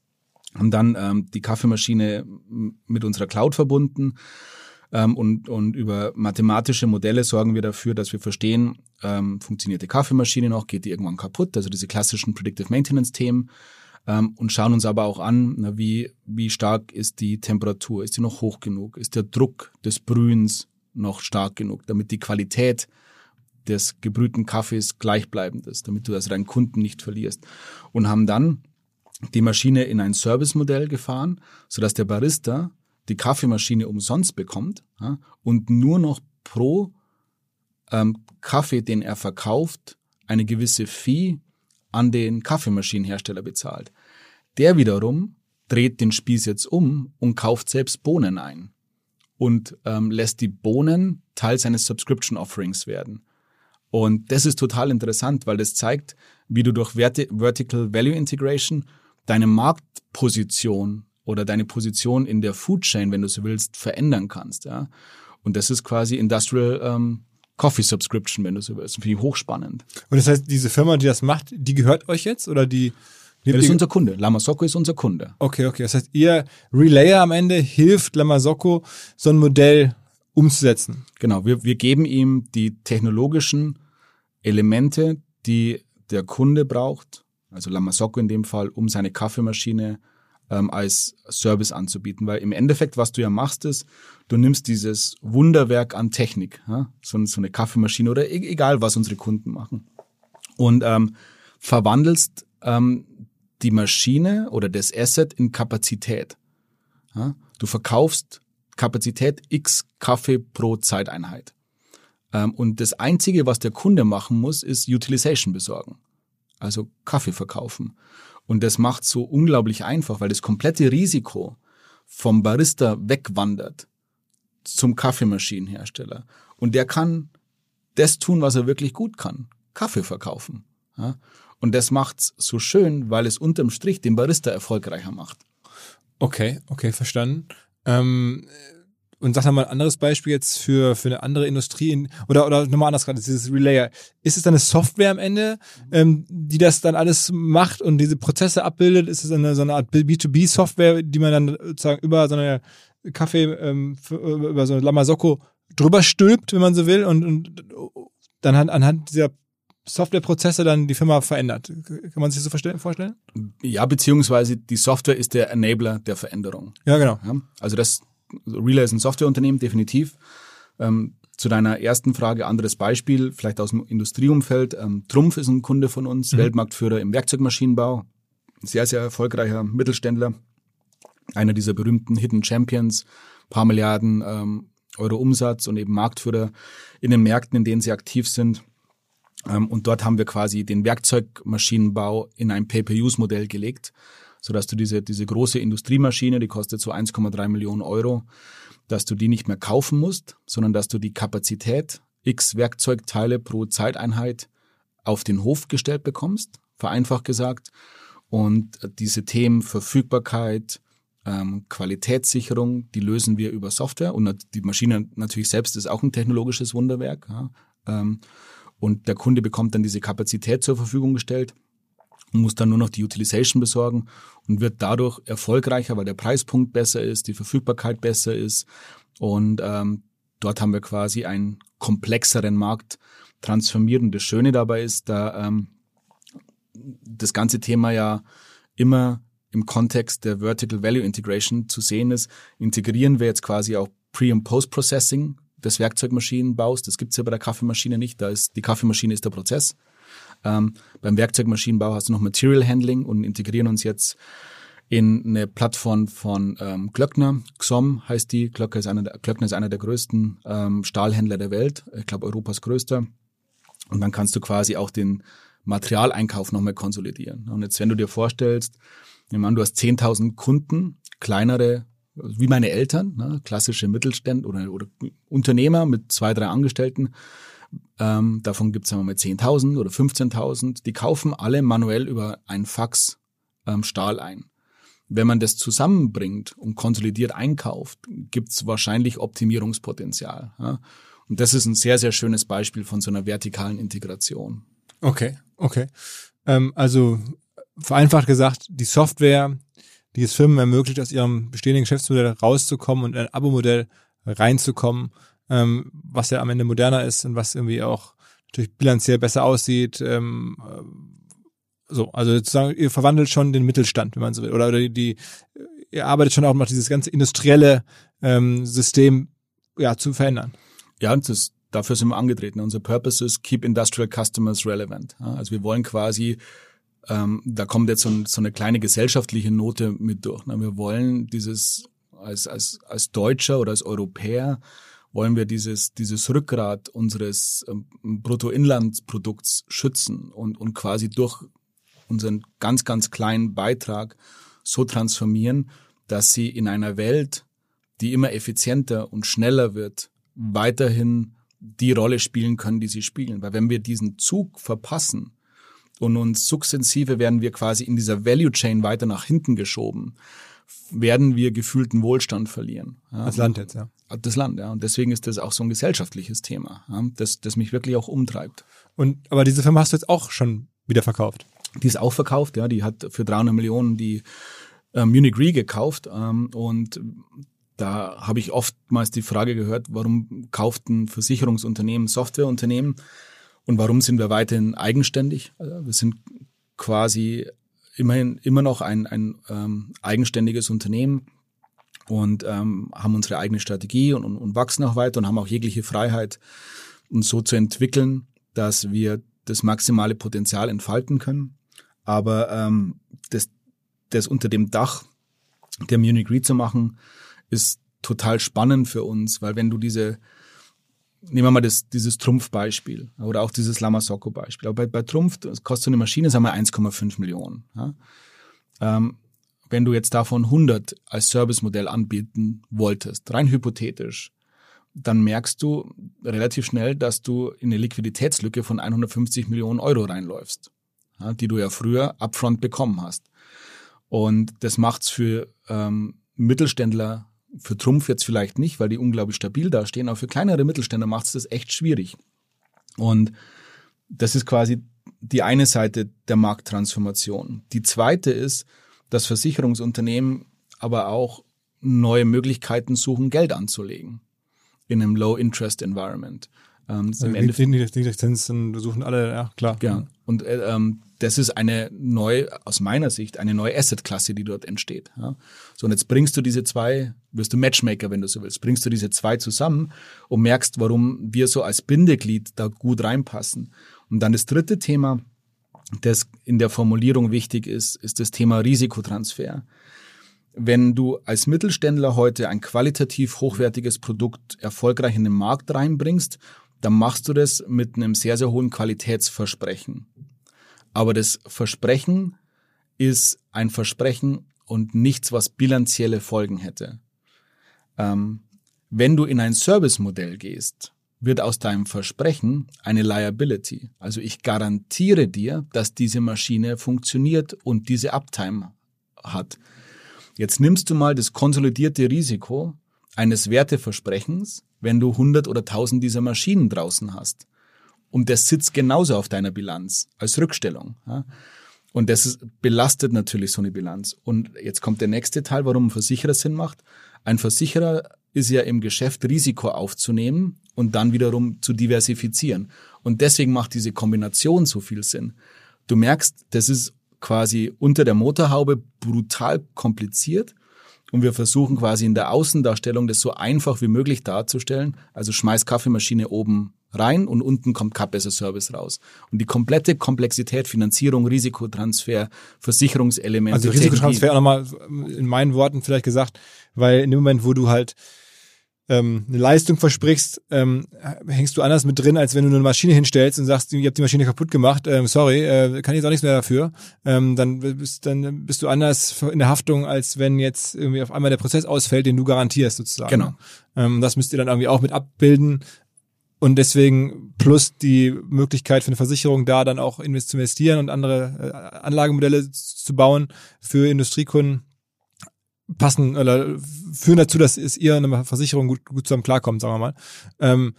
Haben dann ähm, die Kaffeemaschine mit unserer Cloud verbunden ähm, und, und über mathematische Modelle sorgen wir dafür, dass wir verstehen, ähm, funktioniert die Kaffeemaschine noch, geht die irgendwann kaputt, also diese klassischen Predictive Maintenance-Themen ähm, und schauen uns aber auch an, na, wie, wie stark ist die Temperatur, ist die noch hoch genug, ist der Druck des Brühens noch stark genug, damit die Qualität des gebrühten Kaffees gleichbleibend ist, damit du also deinen Kunden nicht verlierst. Und haben dann die Maschine in ein Service-Modell gefahren, sodass der Barista die Kaffeemaschine umsonst bekommt ja, und nur noch pro ähm, Kaffee, den er verkauft, eine gewisse Fee an den Kaffeemaschinenhersteller bezahlt. Der wiederum dreht den Spieß jetzt um und kauft selbst Bohnen ein und ähm, lässt die Bohnen Teil seines Subscription Offerings werden. Und das ist total interessant, weil das zeigt, wie du durch Verti Vertical Value Integration deine Marktposition oder deine Position in der Food Chain, wenn du so willst, verändern kannst. Ja? Und das ist quasi Industrial ähm, Coffee Subscription, wenn du so willst. Finde ich hochspannend. Und das heißt, diese Firma, die das macht, die gehört euch jetzt oder die? Ja, das ist unser Kunde. Lamasocco ist unser Kunde. okay, okay. Das heißt, ihr Relayer am Ende hilft Lamasocco, so ein Modell umzusetzen. Genau, wir, wir geben ihm die technologischen Elemente, die der Kunde braucht, also Lamasocco in dem Fall, um seine Kaffeemaschine ähm, als Service anzubieten. Weil im Endeffekt, was du ja machst, ist, du nimmst dieses Wunderwerk an Technik, ja? so, so eine Kaffeemaschine oder e egal, was unsere Kunden machen, und ähm, verwandelst ähm, die Maschine oder das Asset in Kapazität. Ja? Du verkaufst Kapazität X Kaffee pro Zeiteinheit. Ähm, und das Einzige, was der Kunde machen muss, ist Utilization besorgen. Also Kaffee verkaufen. Und das macht so unglaublich einfach, weil das komplette Risiko vom Barista wegwandert zum Kaffeemaschinenhersteller. Und der kann das tun, was er wirklich gut kann. Kaffee verkaufen. Ja? Und das macht's so schön, weil es unterm Strich den Barista erfolgreicher macht. Okay, okay, verstanden. Ähm, und sag mal ein anderes Beispiel jetzt für, für eine andere Industrie in, oder, oder nochmal anders gerade, dieses Relayer. Ist es dann eine Software am Ende, ähm, die das dann alles macht und diese Prozesse abbildet? Ist es eine, so eine Art B2B-Software, die man dann sozusagen über so eine Kaffee, ähm, für, über so eine Lamasocco drüber stülpt, wenn man so will, und, und dann an- anhand dieser Softwareprozesse dann die Firma verändert? Kann man sich das so vorstellen? Ja, beziehungsweise die Software ist der Enabler der Veränderung. Ja, genau. Ja? Also das Relay ist ein Softwareunternehmen, definitiv. Ähm, zu deiner ersten Frage, anderes Beispiel, vielleicht aus dem Industrieumfeld. Ähm, Trumpf ist ein Kunde von uns, Weltmarktführer im Werkzeugmaschinenbau. Sehr, sehr erfolgreicher Mittelständler. Einer dieser berühmten Hidden Champions. Paar Milliarden ähm, Euro Umsatz und eben Marktführer in den Märkten, in denen sie aktiv sind. Ähm, und dort haben wir quasi den Werkzeugmaschinenbau in ein Pay-per-Use-Modell gelegt, sodass du diese, diese große Industriemaschine, die kostet so 1,3 Millionen Euro, dass du die nicht mehr kaufen musst, sondern dass du die Kapazität x Werkzeugteile pro Zeiteinheit auf den Hof gestellt bekommst, vereinfacht gesagt. Und diese Themen Verfügbarkeit, ähm, Qualitätssicherung, die lösen wir über Software. Und die Maschine natürlich selbst ist auch ein technologisches Wunderwerk. Ja. Ähm, und der Kunde bekommt dann diese Kapazität zur Verfügung gestellt und muss dann nur noch die Utilization besorgen und wird dadurch erfolgreicher, weil der Preispunkt besser ist, die Verfügbarkeit besser ist. Und ähm, dort haben wir quasi einen komplexeren Markt transformiert. Und das Schöne dabei ist, da ähm, das ganze Thema ja immer im Kontext der Vertical Value Integration zu sehen ist, integrieren wir jetzt quasi auch Pre- und Post-Processing des Werkzeugmaschinenbaus. Das gibt's ja bei der Kaffeemaschine nicht. Da ist die Kaffeemaschine ist der Prozess. Ähm, beim Werkzeugmaschinenbau hast du noch Material Handling und integrieren uns jetzt in eine Plattform von ähm, Glöckner. XOM heißt die. Glöckner ist einer der, Glöckner ist einer der größten ähm, Stahlhändler der Welt. Ich glaube, Europas größter. Und dann kannst du quasi auch den Materialeinkauf nochmal konsolidieren. Und jetzt, wenn du dir vorstellst, ich meine, du hast 10.000 Kunden, kleinere, wie meine Eltern, ne, klassische Mittelständ oder, oder Unternehmer mit zwei, drei Angestellten. Ähm, davon gibt es mal 10.000 oder 15.000. Die kaufen alle manuell über ein Fax ähm, Stahl ein. Wenn man das zusammenbringt und konsolidiert einkauft, gibt es wahrscheinlich Optimierungspotenzial. Ja? Und das ist ein sehr, sehr schönes Beispiel von so einer vertikalen Integration. Okay, okay. Ähm, also vereinfacht gesagt, die Software, die es Firmen ermöglicht, aus ihrem bestehenden Geschäftsmodell rauszukommen und in ein Abo-Modell reinzukommen, ähm, was ja am Ende moderner ist und was irgendwie auch natürlich bilanziell besser aussieht. Ähm, äh, so, also sozusagen, ihr verwandelt schon den Mittelstand, wenn man so will. Oder, oder die, ihr arbeitet schon auch noch dieses ganze industrielle ähm, System ja, zu verändern. Ja, und das, dafür sind wir angetreten. Unser Purpose ist Keep Industrial Customers Relevant. Also wir wollen quasi, ähm, da kommt jetzt so, ein, so eine kleine gesellschaftliche Note mit durch. Ne? Wir wollen dieses, als, als, als Deutscher oder als Europäer, wollen wir dieses, dieses Rückgrat unseres ähm, Bruttoinlandsprodukts schützen und, und quasi durch unseren ganz, ganz kleinen Beitrag so transformieren, dass sie in einer Welt, die immer effizienter und schneller wird, weiterhin die Rolle spielen können, die sie spielen. Weil wenn wir diesen Zug verpassen und uns sukzessive werden wir quasi in dieser Value Chain weiter nach hinten geschoben, werden wir gefühlten Wohlstand verlieren. Ja, Als Land jetzt, ja. Das Land. Ja. Und deswegen ist das auch so ein gesellschaftliches Thema, ja, das, das mich wirklich auch umtreibt. Und aber diese Firma hast du jetzt auch schon wieder verkauft. Die ist auch verkauft, ja. Die hat für 300 Millionen die äh, Munich Re gekauft ähm, und da habe ich oftmals die Frage gehört, warum kauft ein Versicherungsunternehmen Softwareunternehmen und warum sind wir weiterhin eigenständig? Also wir sind quasi immerhin immer noch ein, ein ähm, eigenständiges Unternehmen und ähm, haben unsere eigene Strategie und, und, und wachsen auch weiter und haben auch jegliche Freiheit, uns so zu entwickeln, dass wir das maximale Potenzial entfalten können. Aber ähm, das, das unter dem Dach der Munich Re zu machen, ist total spannend für uns, weil wenn du diese, nehmen wir mal das, dieses Trumpf-Beispiel oder auch dieses Lamasocco-Beispiel. Aber bei, bei Trumpf, das kostet so eine Maschine, sagen wir 1,5 Millionen. Ja? Ähm, wenn du jetzt davon 100 als Servicemodell anbieten wolltest, rein hypothetisch, dann merkst du relativ schnell, dass du in eine Liquiditätslücke von 150 Millionen Euro reinläufst, die du ja früher upfront bekommen hast. Und das macht's für ähm, Mittelständler, für Trumpf jetzt vielleicht nicht, weil die unglaublich stabil dastehen, aber für kleinere Mittelständler macht's das echt schwierig. Und das ist quasi die eine Seite der Markttransformation. Die zweite ist, dass Versicherungsunternehmen aber auch neue Möglichkeiten suchen, Geld anzulegen in einem Low-Interest-Environment. Ähm, also Niedrigzinsen suchen alle, ja klar. Ja. Und äh, ähm, das ist eine neue, aus meiner Sicht, eine neue Asset-Klasse, die dort entsteht. Ja. So, und jetzt bringst du diese zwei, wirst du Matchmaker, wenn du so willst, bringst du diese zwei zusammen und merkst, warum wir so als Bindeglied da gut reinpassen. Und dann das dritte Thema, das in der Formulierung wichtig ist, ist das Thema Risikotransfer. Wenn du als Mittelständler heute ein qualitativ hochwertiges Produkt erfolgreich in den Markt reinbringst, dann machst du das mit einem sehr, sehr hohen Qualitätsversprechen. Aber das Versprechen ist ein Versprechen und nichts, was bilanzielle Folgen hätte. Ähm, wenn du in ein Servicemodell gehst, wird aus deinem Versprechen eine Liability. Also ich garantiere dir, dass diese Maschine funktioniert und diese Uptime hat. Jetzt nimmst du mal das konsolidierte Risiko eines Werteversprechens, wenn du 100 oder 1000 dieser Maschinen draußen hast. Und das sitzt genauso auf deiner Bilanz als Rückstellung. Und das belastet natürlich so eine Bilanz. Und jetzt kommt der nächste Teil, warum ein Versicherer Sinn macht. Ein Versicherer ist ja im Geschäft Risiko aufzunehmen und dann wiederum zu diversifizieren. Und deswegen macht diese Kombination so viel Sinn. Du merkst, das ist quasi unter der Motorhaube brutal kompliziert. Und wir versuchen quasi in der Außendarstellung das so einfach wie möglich darzustellen. Also schmeiß Kaffeemaschine oben rein und unten kommt Cup as a Service raus. Und die komplette Komplexität, Finanzierung, Risikotransfer, Versicherungselemente. Also Risikotransfer auch nochmal in meinen Worten vielleicht gesagt, weil in dem Moment, wo du halt ähm, eine Leistung versprichst, ähm, hängst du anders mit drin, als wenn du eine Maschine hinstellst und sagst, ihr habt die Maschine kaputt gemacht, ähm, sorry, äh, kann ich jetzt auch nichts mehr dafür. Ähm, dann, bist, dann bist du anders in der Haftung, als wenn jetzt irgendwie auf einmal der Prozess ausfällt, den du garantierst sozusagen. Genau. Ähm, das müsst ihr dann irgendwie auch mit abbilden. Und deswegen plus die Möglichkeit für eine Versicherung da dann auch zu investieren und andere äh, Anlagemodelle zu bauen für Industriekunden passen oder führen dazu, dass es ihr eine Versicherung gut, gut zusammen klarkommt, sagen wir mal. Ähm,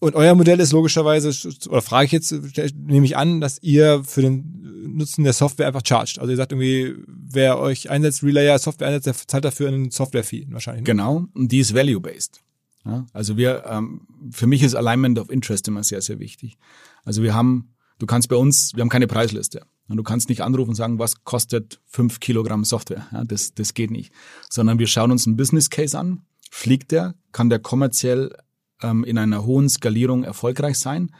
und euer Modell ist logischerweise, oder frage ich jetzt, nehme ich an, dass ihr für den Nutzen der Software einfach chargt. Also ihr sagt irgendwie, wer euch einsetzt, Relayer Software einsetzt, der zahlt dafür einen Software-Fee wahrscheinlich. Ne? Genau, und die ist value-based. Ja, also wir, ähm, für mich ist Alignment of Interest immer sehr, sehr wichtig. Also wir haben, du kannst bei uns, wir haben keine Preisliste. Du kannst nicht anrufen und sagen, was kostet fünf Kilogramm Software. Ja, das, das geht nicht. Sondern wir schauen uns einen Business Case an. Fliegt der? Kann der kommerziell ähm, in einer hohen Skalierung erfolgreich sein?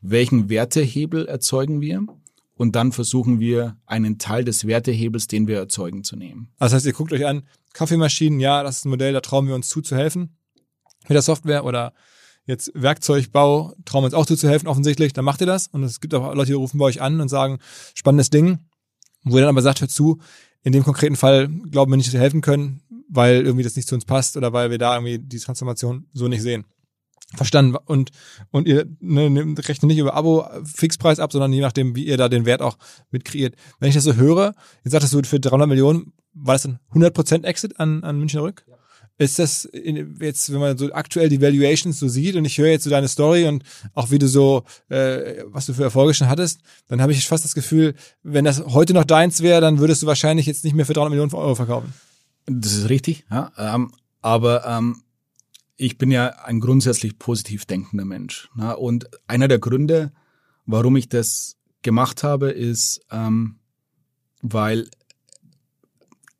Welchen Wertehebel erzeugen wir? Und dann versuchen wir, einen Teil des Wertehebels, den wir erzeugen, zu nehmen. Also das heißt, ihr guckt euch an, Kaffeemaschinen, ja, das ist ein Modell, da trauen wir uns zu, zu helfen mit der Software oder jetzt Werkzeugbau, trauen uns auch zu helfen, offensichtlich, dann macht ihr das. Und es gibt auch Leute, die rufen bei euch an und sagen, spannendes Ding, wo ihr dann aber sagt, hört zu, in dem konkreten Fall glauben wir nicht, dass wir helfen können, weil irgendwie das nicht zu uns passt oder weil wir da irgendwie die Transformation so nicht sehen. Verstanden. Und, und ihr ne, rechnet nicht über Abo-Fixpreis ab, sondern je nachdem, wie ihr da den Wert auch mit kreiert. Wenn ich das so höre, jetzt sagtest du für 300 Millionen, war das ein 100% Exit an, an München Rück? Ja. Ist das in, jetzt, wenn man so aktuell die Valuations so sieht und ich höre jetzt so deine Story und auch wie du so, äh, was du für Erfolge schon hattest, dann habe ich fast das Gefühl, wenn das heute noch deins wäre, dann würdest du wahrscheinlich jetzt nicht mehr für 300 Millionen Euro verkaufen. Das ist richtig, ja. Ähm, aber ähm, ich bin ja ein grundsätzlich positiv denkender Mensch. Ne? Und einer der Gründe, warum ich das gemacht habe, ist, ähm, weil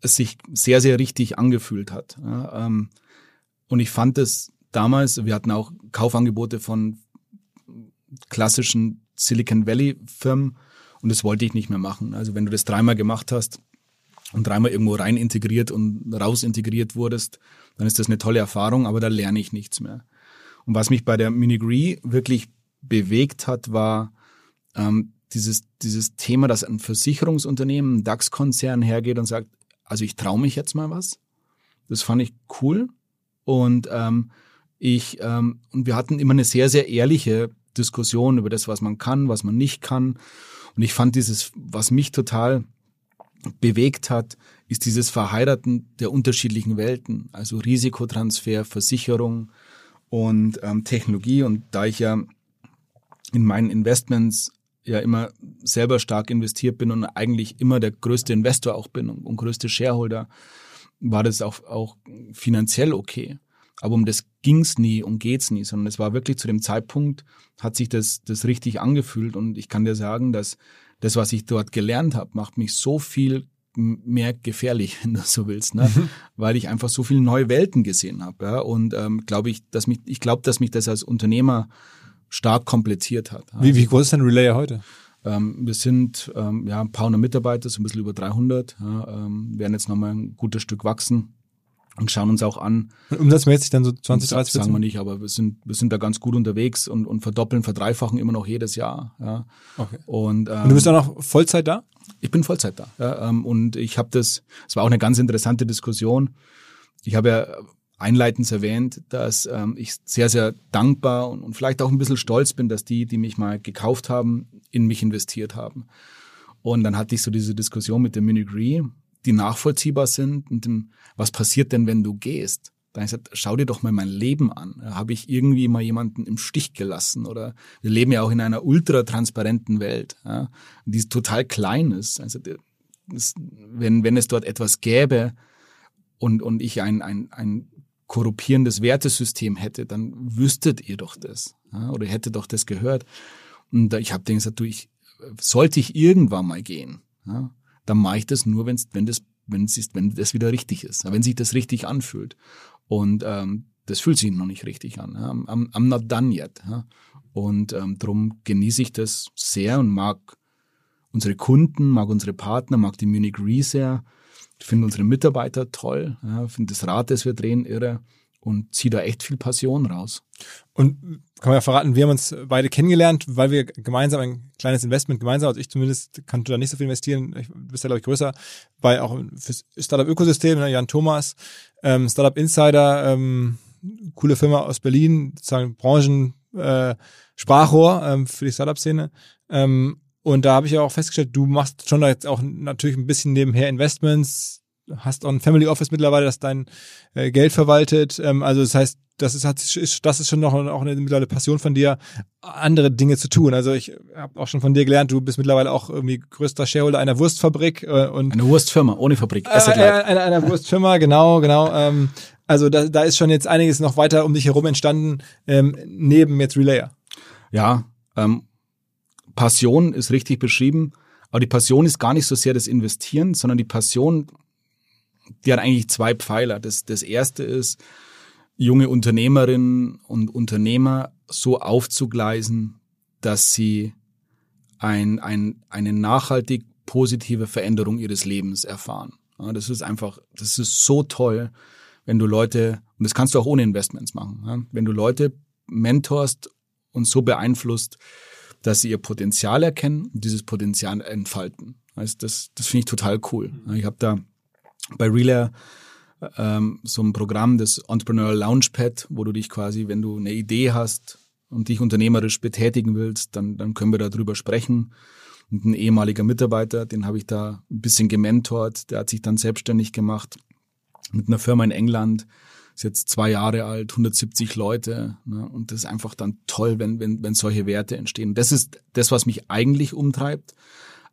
es sich sehr, sehr richtig angefühlt hat. Ja? Ähm, und ich fand es damals, wir hatten auch Kaufangebote von klassischen Silicon Valley Firmen und das wollte ich nicht mehr machen. Also wenn du das dreimal gemacht hast und dreimal irgendwo rein integriert und raus integriert wurdest, dann ist das eine tolle Erfahrung, aber da lerne ich nichts mehr. Und was mich bei der Minigree wirklich bewegt hat, war ähm, dieses, dieses Thema, dass ein Versicherungsunternehmen, ein DAX-Konzern hergeht und sagt, also ich traue mich jetzt mal was. Das fand ich cool. Und ähm, ich, ähm, und wir hatten immer eine sehr, sehr ehrliche Diskussion über das, was man kann, was man nicht kann. Und ich fand dieses, was mich total bewegt hat, ist dieses Verheiraten der unterschiedlichen Welten, also Risikotransfer, Versicherung und ähm, Technologie. Und da ich ja in meinen Investments ja immer selber stark investiert bin und eigentlich immer der größte Investor auch bin und, und größte Shareholder, war das auch, auch finanziell okay. Aber um das ging's nie und geht's nie, sondern es war wirklich zu dem Zeitpunkt, hat sich das, das richtig angefühlt und ich kann dir sagen, dass das, was ich dort gelernt habe, macht mich so viel mehr gefährlich, (laughs) wenn du so willst, ne? Mhm. weil ich einfach so viele neue Welten gesehen habe. Ja? Und ähm, glaube ich, dass mich, ich glaube, dass mich das als Unternehmer stark komplettiert hat. Wie, wie groß ist denn Relayer heute? Ähm, wir sind ähm, ja ein paar hundert Mitarbeiter, so ein bisschen über 300. Ja, ähm, werden jetzt nochmal ein gutes Stück wachsen und schauen uns auch an. Und umsatzmäßig dann so 20, 30, 40? Sagen wir nicht, aber wir sind, wir sind da ganz gut unterwegs und, und verdoppeln, verdreifachen immer noch jedes Jahr. Ja. Okay. Und, ähm, und du bist auch noch Vollzeit da? Ich bin Vollzeit da. Ja, ähm, und ich habe das, es war auch eine ganz interessante Diskussion. Ich habe ja einleitend erwähnt, dass ähm, ich sehr, sehr dankbar und, und vielleicht auch ein bisschen stolz bin, dass die, die mich mal gekauft haben, in mich investiert haben. Und dann hatte ich so diese Diskussion mit dem Minigree, die nachvollziehbar sind und dem, was passiert denn, wenn du gehst? Dann habe ich gesagt, schau dir doch mal mein Leben an. Habe ich irgendwie mal jemanden im Stich gelassen? Oder wir leben ja auch in einer ultratransparenten Welt, ja, die total klein ist. Also das, wenn, wenn es dort etwas gäbe und, und ich ein, ein, ein korrupierendes Wertesystem hätte, dann wüsstet ihr doch das. Ja, oder hättet doch das gehört. Und ich habe denen gesagt, du, ich, sollte ich irgendwann mal gehen, ja, dann mache ich das nur, wenn's, wenn das wenn es ist, wenn das wieder richtig ist, wenn sich das richtig anfühlt. Und ähm, das fühlt sich noch nicht richtig an. Ja. I'm, I'm not done yet. Ja. Und ähm, darum genieße ich das sehr und mag unsere Kunden, mag unsere Partner, mag die Munich Re sehr. Ich finde unsere Mitarbeiter toll, ja, finde das Rad, das wir drehen, irre und ziehe da echt viel Passion raus. Und kann man ja verraten, wir haben uns beide kennengelernt, weil wir gemeinsam ein kleines Investment gemeinsam, also ich zumindest kannte da nicht so viel investieren, ich, du bist ja glaube ich größer, bei auch fürs Startup-Ökosystem, ne, Jan Thomas, ähm, Startup Insider, ähm, coole Firma aus Berlin, sozusagen Branchen äh, Sprachrohr ähm, für die Startup-Szene. Ähm, und da habe ich ja auch festgestellt, du machst schon jetzt auch natürlich ein bisschen nebenher Investments, hast auch ein Family Office mittlerweile, das dein äh, Geld verwaltet. Ähm, also das heißt, das ist, hat, ist, das ist schon noch auch eine mittlerweile Passion von dir, andere Dinge zu tun. Also ich habe auch schon von dir gelernt, du bist mittlerweile auch irgendwie größter Shareholder einer Wurstfabrik äh, und eine Wurstfirma ohne Fabrik. Äh, äh, einer, einer Wurstfirma, genau, genau. Ähm, also da, da ist schon jetzt einiges noch weiter um dich herum entstanden, ähm, neben jetzt Relayer. Ja, ähm, Passion ist richtig beschrieben, aber die Passion ist gar nicht so sehr das Investieren, sondern die Passion die hat eigentlich zwei Pfeiler. Das, das erste ist, junge Unternehmerinnen und Unternehmer so aufzugleisen, dass sie ein, ein, eine nachhaltig positive Veränderung ihres Lebens erfahren. Ja, das ist einfach, das ist so toll, wenn du Leute, und das kannst du auch ohne Investments machen, ja, wenn du Leute mentorst und so beeinflusst, dass sie ihr Potenzial erkennen und dieses Potenzial entfalten. Das, das, das finde ich total cool. Ich habe da bei Relay ähm, so ein Programm, das Entrepreneur Launchpad, wo du dich quasi, wenn du eine Idee hast und dich unternehmerisch betätigen willst, dann, dann können wir darüber sprechen. Und ein ehemaliger Mitarbeiter, den habe ich da ein bisschen gementort, der hat sich dann selbstständig gemacht mit einer Firma in England, ist jetzt zwei Jahre alt, 170 Leute. Ne? Und das ist einfach dann toll, wenn, wenn, wenn solche Werte entstehen. Das ist das, was mich eigentlich umtreibt.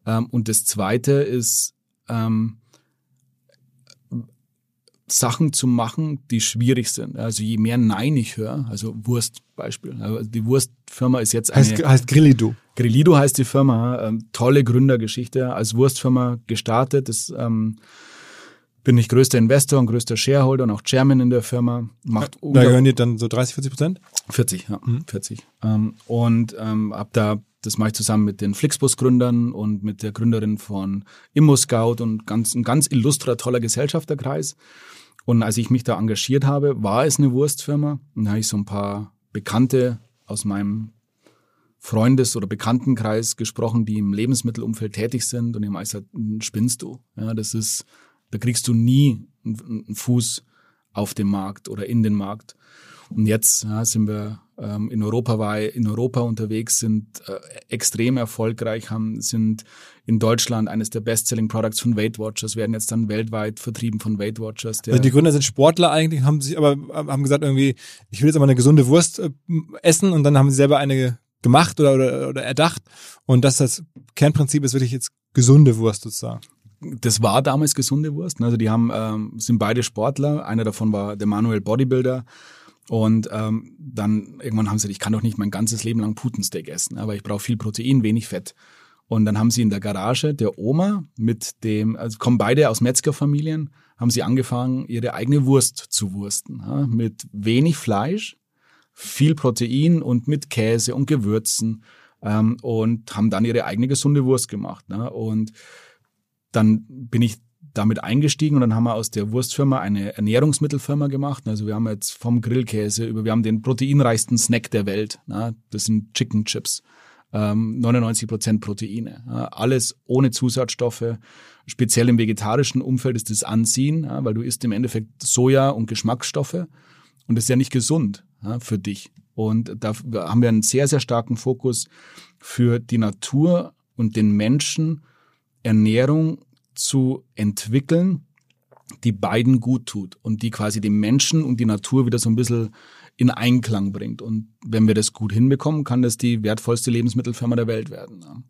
Ähm, und das Zweite ist, ähm, Sachen zu machen, die schwierig sind. Also je mehr Nein ich höre, also Wurst Beispiel. Also die Wurstfirma ist jetzt eine... Heißt, heißt Grillido. Grillido heißt die Firma. Ähm, tolle Gründergeschichte. Als Wurstfirma gestartet. Das, ähm, bin ich größter Investor und größter Shareholder und auch Chairman in der Firma. Macht da gehören dir dann so 30, 40 Prozent? 40, ja, mhm. 40. Ähm, und ähm, hab da, das mache ich zusammen mit den Flixbus-Gründern und mit der Gründerin von ImmoScout und ganz, ein ganz illustrer, toller Gesellschafterkreis. Und als ich mich da engagiert habe, war es eine Wurstfirma. Und da habe ich so ein paar Bekannte aus meinem Freundes- oder Bekanntenkreis gesprochen, die im Lebensmittelumfeld tätig sind. Und die haben gesagt, spinnst du. Ja, das ist da kriegst du nie einen Fuß auf den Markt oder in den Markt. Und jetzt ja, sind wir ähm, in Europa war in Europa unterwegs, sind äh, extrem erfolgreich, haben sind in Deutschland eines der Best-selling Products von Weight Watchers, werden jetzt dann weltweit vertrieben von Weight Watchers. also die Gründer sind Sportler eigentlich, haben sich aber haben gesagt irgendwie, ich will jetzt aber eine gesunde Wurst äh, essen und dann haben sie selber eine gemacht oder, oder, oder erdacht und das das Kernprinzip ist wirklich jetzt gesunde Wurst sozusagen das war damals gesunde Wurst. Ne? Also die haben, ähm, sind beide Sportler. Einer davon war der Manuel Bodybuilder. Und ähm, dann irgendwann haben sie gesagt, ich kann doch nicht mein ganzes Leben lang Putensteak essen, aber ich brauche viel Protein, wenig Fett. Und dann haben sie in der Garage der Oma mit dem, also kommen beide aus Metzgerfamilien, haben sie angefangen, ihre eigene Wurst zu wursten. Ja? Mit wenig Fleisch, viel Protein und mit Käse und Gewürzen. Ähm, und haben dann ihre eigene gesunde Wurst gemacht. Ne? Und dann bin ich damit eingestiegen und dann haben wir aus der Wurstfirma eine Ernährungsmittelfirma gemacht. Also wir haben jetzt vom Grillkäse über, wir haben den proteinreichsten Snack der Welt. Na, das sind Chicken Chips. Ähm, 99 Prozent Proteine. Ja, alles ohne Zusatzstoffe. Speziell im vegetarischen Umfeld ist das Anziehen, ja, weil du isst im Endeffekt Soja und Geschmacksstoffe und das ist ja nicht gesund ja, für dich. Und da haben wir einen sehr, sehr starken Fokus für die Natur und den Menschen Ernährung zu entwickeln, die beiden gut tut und die quasi den Menschen und die Natur wieder so ein bisschen in Einklang bringt. Und wenn wir das gut hinbekommen, kann das die wertvollste Lebensmittelfirma der Welt werden.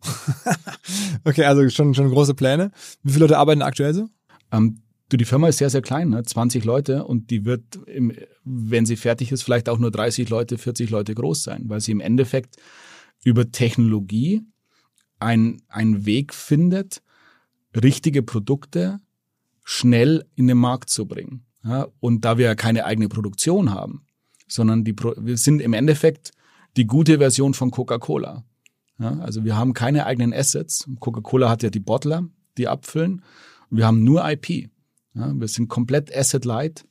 (laughs) okay, also schon, schon große Pläne. Wie viele Leute arbeiten aktuell so? Ähm, du, die Firma ist sehr, sehr klein, ne? 20 Leute und die wird, im, wenn sie fertig ist, vielleicht auch nur 30 Leute, 40 Leute groß sein, weil sie im Endeffekt über Technologie einen Weg findet, richtige Produkte schnell in den Markt zu bringen. Ja, und da wir ja keine eigene Produktion haben, sondern die, wir sind im Endeffekt die gute Version von Coca-Cola. Ja, also wir haben keine eigenen Assets. Coca-Cola hat ja die Bottler, die abfüllen. Wir haben nur IP. Ja, wir sind komplett asset-light.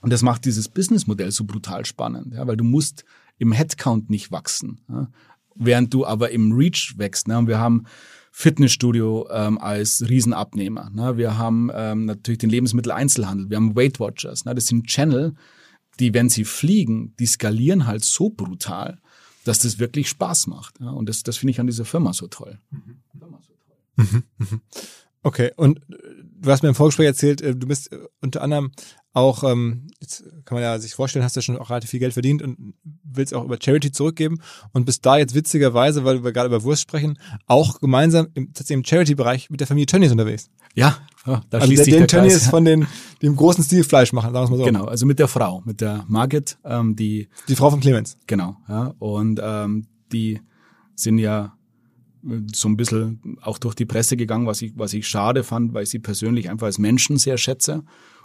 Und das macht dieses Businessmodell so brutal spannend, ja, weil du musst im Headcount nicht wachsen. Ja, während du aber im Reach wächst. Ne? Und wir haben Fitnessstudio ähm, als Riesenabnehmer. Ne? Wir haben ähm, natürlich den Lebensmitteleinzelhandel, wir haben Weight Watchers. Ne? Das sind Channel, die, wenn sie fliegen, die skalieren halt so brutal, dass das wirklich Spaß macht. Ja? Und das, das finde ich an dieser Firma so toll. Mhm. Mhm. Mhm. Okay, und du hast mir im Vorgespräch erzählt, äh, du bist äh, unter anderem auch, ähm, jetzt kann man ja sich vorstellen, hast ja schon auch relativ viel Geld verdient und willst auch über Charity zurückgeben und bist da jetzt witzigerweise, weil wir gerade über Wurst sprechen, auch gemeinsam im, tatsächlich im Charity-Bereich mit der Familie Tönnies unterwegs. Ja, ja da also schließt der, sich den Tönnies von den, die im großen Stil Fleisch machen, sagen wir mal so. Genau, also mit der Frau, mit der Margit, ähm, die die Frau von Clemens. Genau, ja, und ähm, die sind ja so ein bisschen auch durch die Presse gegangen, was ich, was ich schade fand, weil ich sie persönlich einfach als Menschen sehr schätze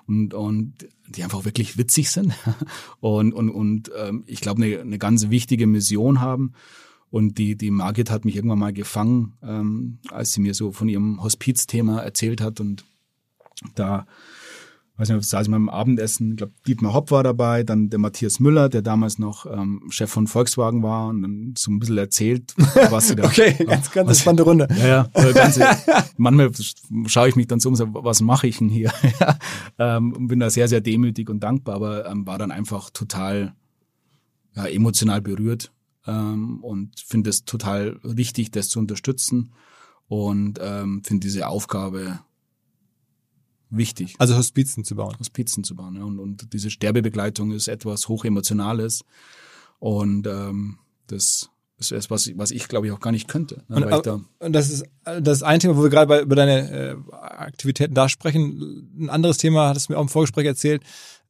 und, und die einfach wirklich witzig sind (laughs) und, und, und ähm, ich glaube, eine, eine ganz wichtige Mission haben. Und die, die Margit hat mich irgendwann mal gefangen, ähm, als sie mir so von ihrem Hospizthema erzählt hat. Und da weiß nicht, saß ich mal im Abendessen, ich glaube, Dietmar Hopp war dabei, dann der Matthias Müller, der damals noch ähm, Chef von Volkswagen war und dann so ein bisschen erzählt, was sie da. (laughs) okay, ganz, ganz was, spannende Runde. Ja, ja. Ganze, (laughs) manchmal schaue ich mich dann so um was mache ich denn hier? (laughs) ähm, bin da sehr, sehr demütig und dankbar, aber ähm, war dann einfach total ja, emotional berührt ähm, und finde es total richtig, das zu unterstützen und ähm, finde diese Aufgabe wichtig. Also Hospizen zu bauen. Hospizen zu bauen. Ja. Und, und diese Sterbebegleitung ist etwas hochemotionales und ähm, das ist etwas, was, was ich glaube ich auch gar nicht könnte. Ne, und, da und das ist das ist ein Thema, wo wir gerade bei, über deine äh, Aktivitäten da sprechen. Ein anderes Thema hattest du mir auch im Vorgespräch erzählt.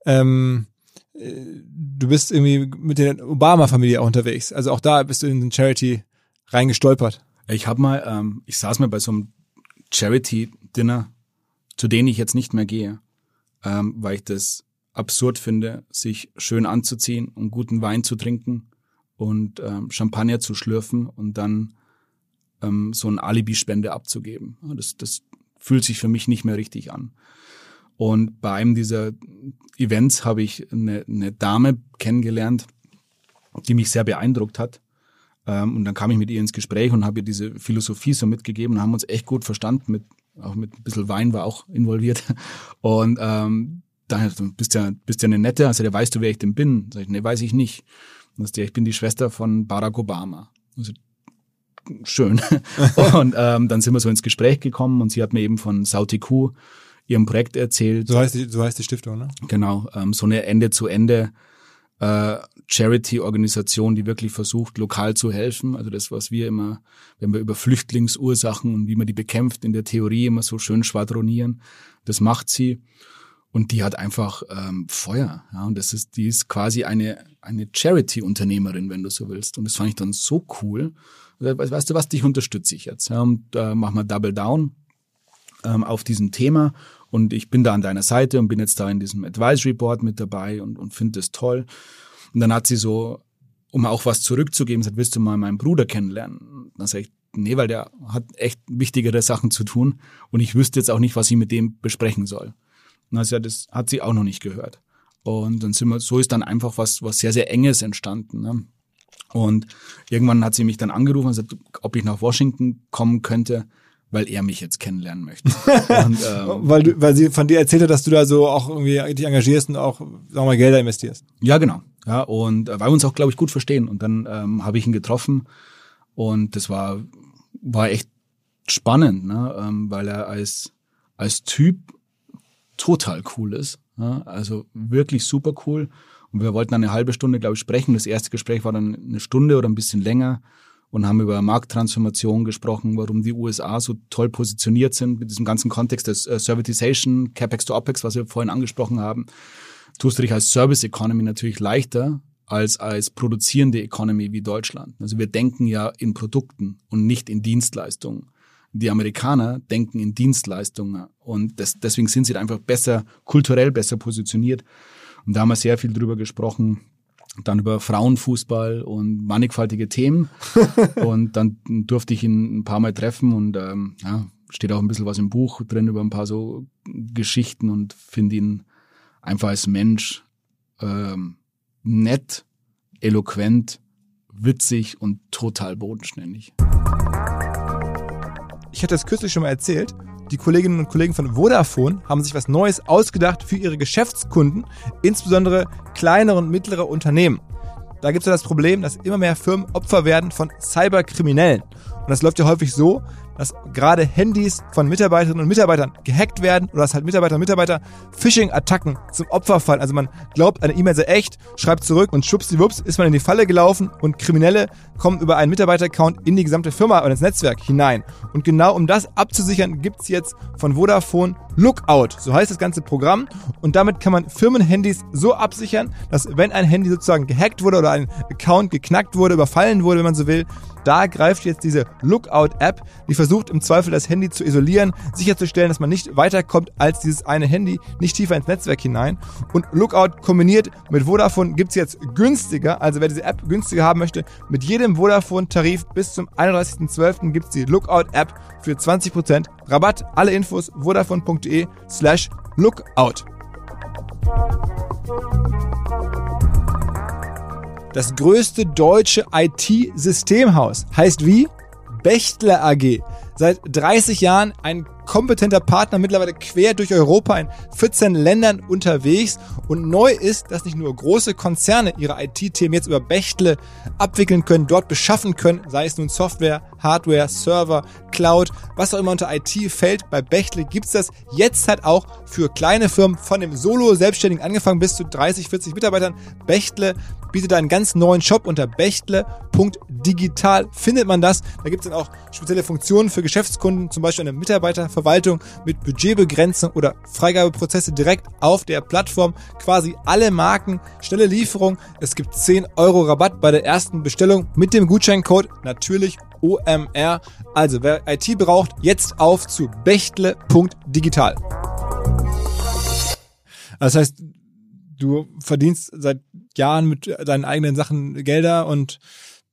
Ähm, äh, du bist irgendwie mit der Obama-Familie auch unterwegs. Also auch da bist du in den Charity reingestolpert. Ich habe mal, ähm, ich saß mal bei so einem Charity-Dinner, zu denen ich jetzt nicht mehr gehe, ähm, weil ich das absurd finde, sich schön anzuziehen und guten Wein zu trinken und ähm, Champagner zu schlürfen und dann ähm, so ein Alibi-Spende abzugeben. Das, das fühlt sich für mich nicht mehr richtig an. Und bei einem dieser Events habe ich eine, eine Dame kennengelernt, die mich sehr beeindruckt hat. Ähm, und dann kam ich mit ihr ins Gespräch und habe ihr diese Philosophie so mitgegeben und haben uns echt gut verstanden. Mit, auch mit ein bisschen Wein war auch involviert. (laughs) Und ähm, dann du bist ja, bist ja eine nette, also der weißt du, wer ich denn bin? Sag ich, nee, weiß ich nicht. Und das, ich bin die Schwester von Barack Obama. Also, schön. (laughs) und ähm, dann sind wir so ins Gespräch gekommen und sie hat mir eben von Sautiku ihrem Projekt erzählt. So heißt die, so heißt die Stiftung, ne? Genau, ähm, so eine Ende zu Ende äh, Charity-Organisation, die wirklich versucht, lokal zu helfen. Also das, was wir immer, wenn wir über Flüchtlingsursachen und wie man die bekämpft, in der Theorie immer so schön schwadronieren, das macht sie. Und die hat einfach ähm, Feuer. Ja, und das ist, die ist quasi eine, eine Charity-Unternehmerin, wenn du so willst. Und das fand ich dann so cool. Weißt du was, dich unterstütze ich jetzt. Ja, und äh, mach mal Double Down ähm, auf diesem Thema. Und ich bin da an deiner Seite und bin jetzt da in diesem Advisory Board mit dabei und, und finde das toll. Und dann hat sie so, um auch was zurückzugeben, gesagt, willst du mal meinen Bruder kennenlernen? Dann sage ich, nee, weil der hat echt wichtigere Sachen zu tun und ich wüsste jetzt auch nicht, was ich mit dem besprechen soll. Also das hat sie auch noch nicht gehört. Und dann sind wir, so ist dann einfach was, was sehr, sehr Enges entstanden. Ne? Und irgendwann hat sie mich dann angerufen und gesagt, ob ich nach Washington kommen könnte, weil er mich jetzt kennenlernen möchte. (laughs) und, ähm, weil, du, weil sie von dir erzählt hat, dass du da so auch irgendwie dich engagierst und auch, sagen wir mal, Gelder investierst. Ja, genau. Ja, und äh, weil wir uns auch, glaube ich, gut verstehen. Und dann ähm, habe ich ihn getroffen und das war, war echt spannend, ne? ähm, weil er als, als Typ total cool ist. Ja? Also wirklich super cool. Und wir wollten eine halbe Stunde, glaube ich, sprechen. Das erste Gespräch war dann eine Stunde oder ein bisschen länger und haben über Markttransformation gesprochen, warum die USA so toll positioniert sind mit diesem ganzen Kontext des äh, Servitization, CapEx to OpEx, was wir vorhin angesprochen haben tust du dich als Service Economy natürlich leichter als als produzierende Economy wie Deutschland. Also wir denken ja in Produkten und nicht in Dienstleistungen. Die Amerikaner denken in Dienstleistungen und das, deswegen sind sie einfach besser, kulturell besser positioniert. Und da haben wir sehr viel drüber gesprochen, dann über Frauenfußball und mannigfaltige Themen. (laughs) und dann durfte ich ihn ein paar Mal treffen und ähm, ja, steht auch ein bisschen was im Buch drin über ein paar so Geschichten und finde ihn einfach als Mensch ähm, nett, eloquent, witzig und total bodenständig. Ich hatte das kürzlich schon mal erzählt. Die Kolleginnen und Kollegen von Vodafone haben sich was Neues ausgedacht für ihre Geschäftskunden, insbesondere kleinere und mittlere Unternehmen. Da gibt es ja das Problem, dass immer mehr Firmen Opfer werden von Cyberkriminellen. Und das läuft ja häufig so, dass gerade Handys von Mitarbeiterinnen und Mitarbeitern gehackt werden oder dass halt Mitarbeiter und Mitarbeiter Phishing-Attacken zum Opfer fallen. Also man glaubt, eine E-Mail sei echt, schreibt zurück und schwuppsdiwupps ist man in die Falle gelaufen und Kriminelle kommen über einen Mitarbeiter-Account in die gesamte Firma oder ins Netzwerk hinein. Und genau um das abzusichern, gibt's jetzt von Vodafone Lookout, so heißt das ganze Programm. Und damit kann man Firmenhandys so absichern, dass wenn ein Handy sozusagen gehackt wurde oder ein Account geknackt wurde, überfallen wurde, wenn man so will, da greift jetzt diese Lookout-App, die versucht im Zweifel das Handy zu isolieren, sicherzustellen, dass man nicht weiterkommt als dieses eine Handy, nicht tiefer ins Netzwerk hinein. Und Lookout kombiniert mit Vodafone gibt's jetzt günstiger, also wer diese App günstiger haben möchte, mit jedem Vodafone-Tarif bis zum 31.12. gibt's die Lookout-App für 20% Rabatt. Alle Infos vodafone.de slash lookout. Das größte deutsche IT-Systemhaus heißt wie? Bechtle AG. Seit 30 Jahren ein kompetenter Partner, mittlerweile quer durch Europa in 14 Ländern unterwegs. Und neu ist, dass nicht nur große Konzerne ihre IT-Themen jetzt über Bechtle abwickeln können, dort beschaffen können, sei es nun Software, Hardware, Server, Cloud, was auch immer unter IT fällt. Bei Bechtle gibt's das jetzt halt auch für kleine Firmen von dem Solo-Selbstständigen angefangen bis zu 30, 40 Mitarbeitern. Bechtle bietet einen ganz neuen Shop unter bechtle.digital findet man das. Da gibt's dann auch spezielle Funktionen für Geschäftskunden, zum Beispiel eine Mitarbeiterverwaltung mit Budgetbegrenzung oder Freigabeprozesse direkt auf der Plattform. Quasi alle Marken, schnelle Lieferung. Es gibt 10 Euro Rabatt bei der ersten Bestellung mit dem Gutscheincode natürlich OMR. Also wer IT braucht, jetzt auf zu bechtle.digital. Das heißt, du verdienst seit Jahren mit deinen eigenen Sachen Gelder und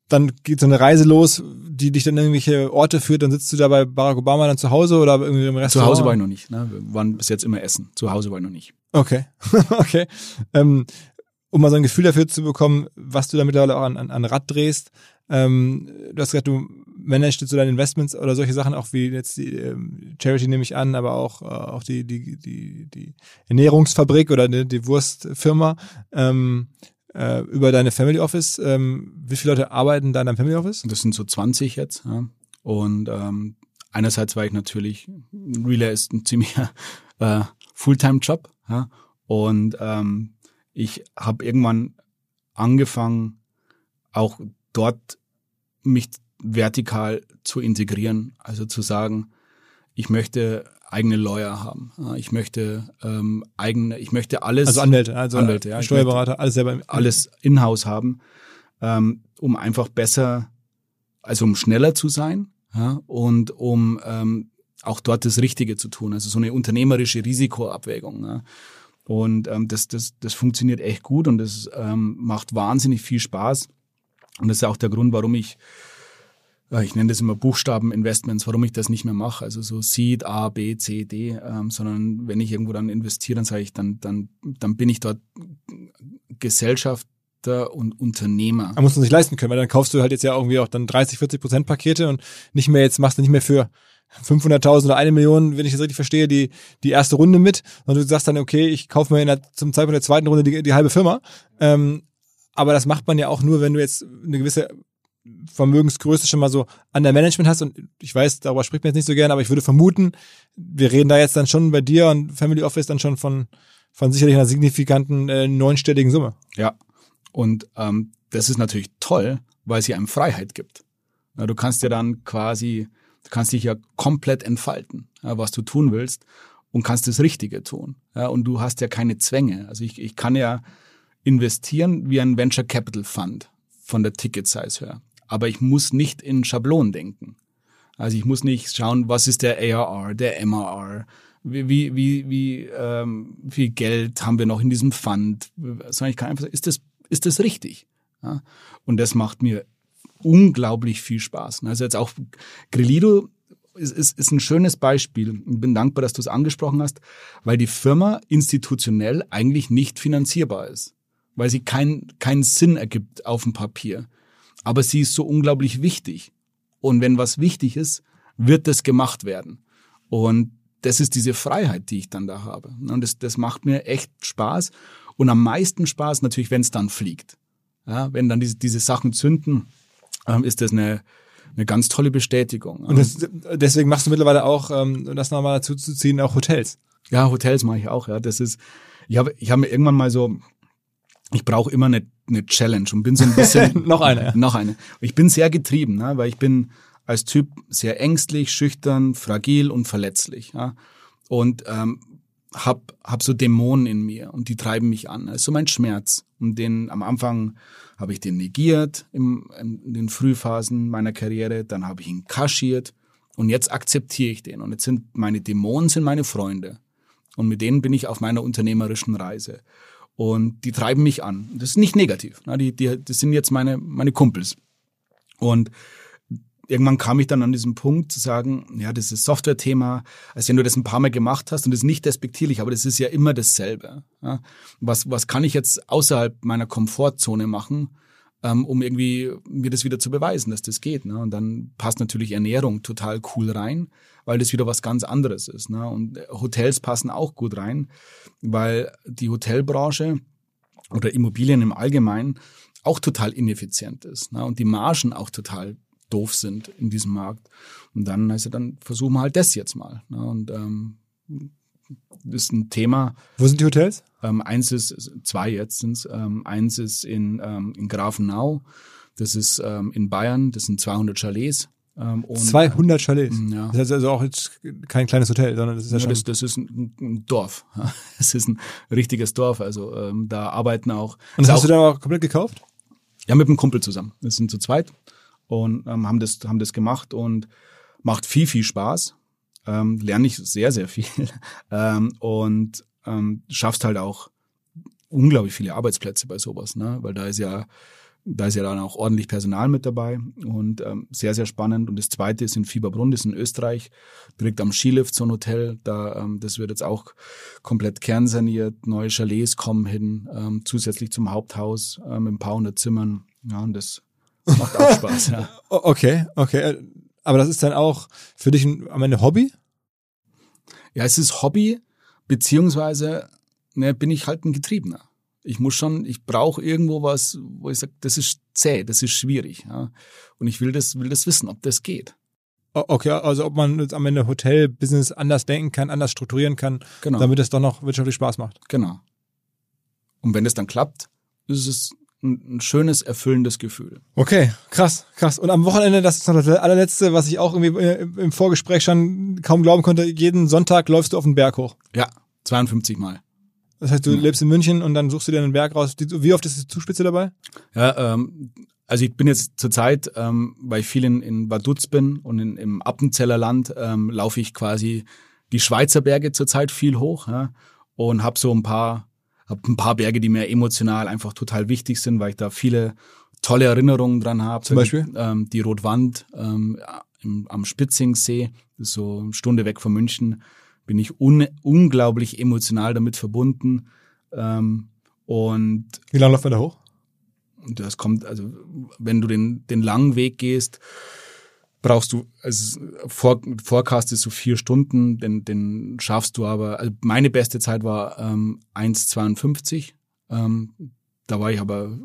dann geht so eine Reise los, die dich dann in irgendwelche Orte führt, dann sitzt du da bei Barack Obama dann zu Hause oder irgendwie im Restaurant? Zu Hause war ich noch nicht. Ne? Wir waren bis jetzt immer essen. Zu Hause war ich noch nicht. Okay, (laughs) okay. Ähm, um mal so ein Gefühl dafür zu bekommen, was du da mittlerweile auch an, an, an Rad drehst. Ähm, du hast gesagt, du managst jetzt so deine Investments oder solche Sachen, auch wie jetzt die ähm, Charity nehme ich an, aber auch, äh, auch die, die, die, die Ernährungsfabrik oder die, die Wurstfirma. Ähm, äh, über deine Family Office. Ähm, wie viele Leute arbeiten da in deinem Family Office? Das sind so 20 jetzt. Ja. Und ähm, einerseits war ich natürlich, Relay ist ein ziemlicher (laughs) äh, Fulltime-Job. Ja. Und ähm, ich habe irgendwann angefangen, auch dort mich vertikal zu integrieren. Also zu sagen, ich möchte eigene Lawyer haben. Ich möchte ähm, eigene, ich möchte alles. Also Anwälte, also Anwälte, ja. Steuerberater, alles selber. Alles in-house haben, ähm, um einfach besser, also um schneller zu sein ja, und um ähm, auch dort das Richtige zu tun. Also so eine unternehmerische Risikoabwägung. Ja. Und ähm, das, das, das funktioniert echt gut und das ähm, macht wahnsinnig viel Spaß. Und das ist auch der Grund, warum ich ich nenne das immer Buchstaben-Investments, warum ich das nicht mehr mache. Also so Seed, A, B, C, D, ähm, sondern wenn ich irgendwo dann investiere, dann sage ich, dann, dann, dann bin ich dort Gesellschafter und Unternehmer. Man muss man sich leisten können, weil dann kaufst du halt jetzt ja irgendwie auch dann 30, 40 Prozent Pakete und nicht mehr jetzt machst du nicht mehr für 500.000 oder eine Million, wenn ich das richtig verstehe, die, die erste Runde mit, sondern du sagst dann, okay, ich kaufe mir in der, zum Zeitpunkt der zweiten Runde die, die halbe Firma. Ähm, aber das macht man ja auch nur, wenn du jetzt eine gewisse Vermögensgröße schon mal so an der Management hast und ich weiß, darüber spricht man jetzt nicht so gerne, aber ich würde vermuten, wir reden da jetzt dann schon bei dir und Family Office dann schon von, von sicherlich einer signifikanten äh, neunstelligen Summe. Ja. Und ähm, das ist natürlich toll, weil es hier einem Freiheit gibt. Ja, du kannst ja dann quasi, du kannst dich ja komplett entfalten, ja, was du tun willst und kannst das Richtige tun. Ja, und du hast ja keine Zwänge. Also ich, ich kann ja investieren wie ein Venture Capital Fund von der Ticket Size her aber ich muss nicht in Schablonen denken. Also ich muss nicht schauen, was ist der ARR, der MRR, wie, wie, wie, wie ähm, viel Geld haben wir noch in diesem Fund, sondern ich kann einfach sagen, ist das, ist das richtig? Ja? Und das macht mir unglaublich viel Spaß. Also jetzt auch Grillido ist, ist, ist ein schönes Beispiel. Ich bin dankbar, dass du es angesprochen hast, weil die Firma institutionell eigentlich nicht finanzierbar ist, weil sie keinen keinen Sinn ergibt auf dem Papier aber sie ist so unglaublich wichtig. Und wenn was wichtig ist, wird das gemacht werden. Und das ist diese Freiheit, die ich dann da habe. Und das, das macht mir echt Spaß. Und am meisten Spaß natürlich, wenn es dann fliegt. Ja, wenn dann diese, diese Sachen zünden, ähm, ist das eine, eine ganz tolle Bestätigung. Und das, deswegen machst du mittlerweile auch, ähm, das nochmal dazu zu ziehen, auch Hotels. Ja, Hotels mache ich auch. Ja, das ist. Ich habe, ich habe mir irgendwann mal so ich brauche immer eine, eine Challenge und bin so ein bisschen (laughs) noch eine ja. noch eine. Ich bin sehr getrieben, ne, weil ich bin als Typ sehr ängstlich, schüchtern, fragil und verletzlich. Ja, und ähm, hab hab so Dämonen in mir und die treiben mich an. Das ist so mein Schmerz und den am Anfang habe ich den negiert im, in den Frühphasen meiner Karriere, dann habe ich ihn kaschiert und jetzt akzeptiere ich den und jetzt sind meine Dämonen sind meine Freunde und mit denen bin ich auf meiner unternehmerischen Reise. Und die treiben mich an. Das ist nicht negativ. Ne? Die, die, das sind jetzt meine, meine Kumpels. Und irgendwann kam ich dann an diesen Punkt zu sagen, ja, das ist Software-Thema, als wenn du das ein paar Mal gemacht hast und das ist nicht despektierlich, aber das ist ja immer dasselbe. Ja? Was, was kann ich jetzt außerhalb meiner Komfortzone machen, ähm, um irgendwie mir das wieder zu beweisen, dass das geht. Ne? Und dann passt natürlich Ernährung total cool rein, weil das wieder was ganz anderes ist. Ne? Und Hotels passen auch gut rein, weil die Hotelbranche oder Immobilien im Allgemeinen auch total ineffizient ist ne? und die Margen auch total doof sind in diesem Markt. Und dann heißt er, dann versuchen wir halt das jetzt mal. Ne? Und ähm, das ist ein Thema. Wo sind die Hotels? Ähm, eins ist, zwei jetzt sind's. Ähm, eins ist in, ähm, in Grafenau. Das ist ähm, in Bayern. Das sind 200 Chalets. Ähm, und, 200 Chalets. Ja. Das ist also auch jetzt kein kleines Hotel, sondern das ist ja Ja, schon. das, das ist ein, ein Dorf. (laughs) Es ist ein richtiges Dorf. Also ähm, da arbeiten auch. Und das hast auch, du dann auch komplett gekauft? Ja, mit einem Kumpel zusammen. Wir sind zu zweit und ähm, haben das haben das gemacht und macht viel viel Spaß. Ähm, lerne ich sehr sehr viel (laughs) ähm, und ähm, schaffst halt auch unglaublich viele Arbeitsplätze bei sowas, ne? Weil da ist ja da ist ja dann auch ordentlich Personal mit dabei und ähm, sehr, sehr spannend. Und das zweite ist in Fieberbrunn, das ist in Österreich, direkt am Skilift, so ein Hotel. Da, ähm, das wird jetzt auch komplett kernsaniert, neue Chalets kommen hin, ähm, zusätzlich zum Haupthaus ähm, mit ein paar hundert Zimmern. Ja, und das macht auch (laughs) Spaß, ja. Okay, okay. Aber das ist dann auch für dich ein, am Ende Hobby? Ja, es ist Hobby, beziehungsweise ne, bin ich halt ein Getriebener. Ich muss schon, ich brauche irgendwo was, wo ich sage, das ist zäh, das ist schwierig. Ja. Und ich will das, will das wissen, ob das geht. Okay, also ob man jetzt am Ende Hotel-Business anders denken kann, anders strukturieren kann, Genau. damit es doch noch wirtschaftlich Spaß macht. Genau. Und wenn das dann klappt, ist es ein, ein schönes, erfüllendes Gefühl. Okay, krass, krass. Und am Wochenende, das ist noch das allerletzte, was ich auch irgendwie äh, im Vorgespräch schon kaum glauben konnte, jeden Sonntag läufst du auf den Berg hoch. Ja, 52 Mal. Das heißt, du lebst in München und dann suchst du dir einen Berg raus. Wie oft ist die Zuspitze dabei? Ja, ähm, also ich bin jetzt zurzeit, ähm, weil ich viel in, in Vaduz bin und in, im Appenzeller Land, ähm, laufe ich quasi die Schweizer Berge zurzeit viel hoch ja, und habe so ein paar, hab ein paar Berge, die mir emotional einfach total wichtig sind, weil ich da viele tolle Erinnerungen dran habe. Zum Beispiel? Ähm, die Rotwand ähm, im, am Spitzingsee, so eine Stunde weg von München, bin ich un unglaublich emotional damit verbunden. Ähm, und Wie lange läuft man da hoch? das kommt, also wenn du den, den langen Weg gehst, brauchst du, also Vor, Forecast ist so vier Stunden, den, den schaffst du aber, also meine beste Zeit war ähm, 1,52. Ähm, da war ich aber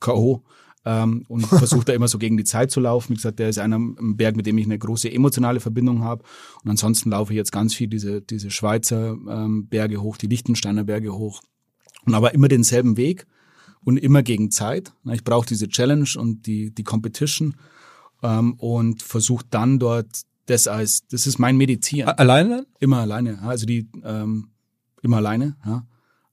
K.O. Ähm, und versuche da immer so gegen die Zeit zu laufen. Wie gesagt, der ist einer im Berg, mit dem ich eine große emotionale Verbindung habe. Und ansonsten laufe ich jetzt ganz viel diese, diese Schweizer ähm, Berge hoch, die Liechtensteiner Berge hoch. Und aber immer denselben Weg und immer gegen Zeit. Ich brauche diese Challenge und die, die Competition ähm, und versuche dann dort das als, das ist mein Meditieren. A- Alleine dann? Immer alleine. Also die ähm, immer alleine, ja.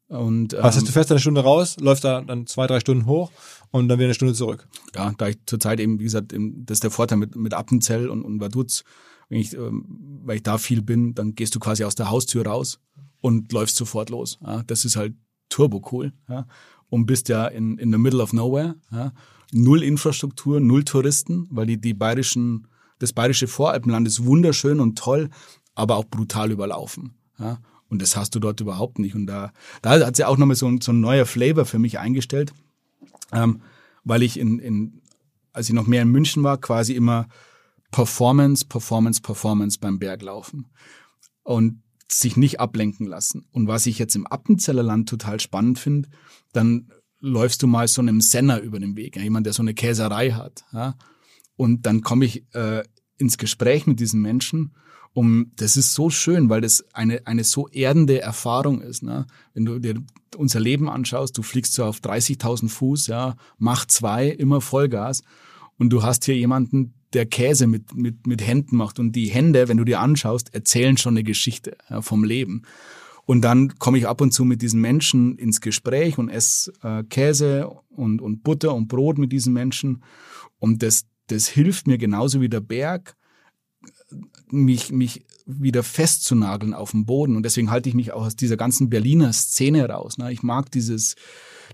Und ähm, Was heißt, du fährst eine Stunde raus, läufst da dann zwei, drei Stunden hoch und dann wieder eine Stunde zurück. ja, da ich zurzeit eben, wie gesagt, eben, das ist der Vorteil mit, mit Appenzell und, und Vaduz, wenn ich, ähm, weil ich da viel bin, dann gehst du quasi aus der Haustür raus und läufst sofort los. Ja. Das ist halt turbo cool. Ja. Und bist ja in, in the middle of nowhere. Ja. Null Infrastruktur, null Touristen, weil die, die bayerischen, das bayerische Voralpenland ist wunderschön und toll, aber auch brutal überlaufen. Ja. Und das hast du dort überhaupt nicht. Und da, da hat sich auch nochmal so, ein- so ein neuer Flavor für mich eingestellt ähm, weil ich in, in, als ich noch mehr in München war, quasi immer Performance, Performance, Performance beim Berglaufen und sich nicht ablenken lassen. Und was ich jetzt im Appenzeller Land total spannend finde, dann läufst du mal so einem Senner über den Weg, ja, jemand, der so eine Käserei hat, ja, und dann komme ich äh, ins Gespräch mit diesen Menschen um, das ist so schön, weil das eine, eine so erdende Erfahrung ist. Ne? Wenn du dir unser Leben anschaust, du fliegst so auf 30.000 Fuß, ja, mach zwei, immer Vollgas und du hast hier jemanden, der Käse mit, mit, mit Händen macht und die Hände, wenn du dir anschaust, erzählen schon eine Geschichte ja, vom Leben. Und dann komme ich ab und zu mit diesen Menschen ins Gespräch und esse äh, Käse und, und Butter und Brot mit diesen Menschen. Und das, das hilft mir genauso wie der Berg, mich, mich wieder festzunageln auf dem Boden. Und deswegen halte ich mich auch aus dieser ganzen Berliner Szene raus. Ne? Ich mag dieses,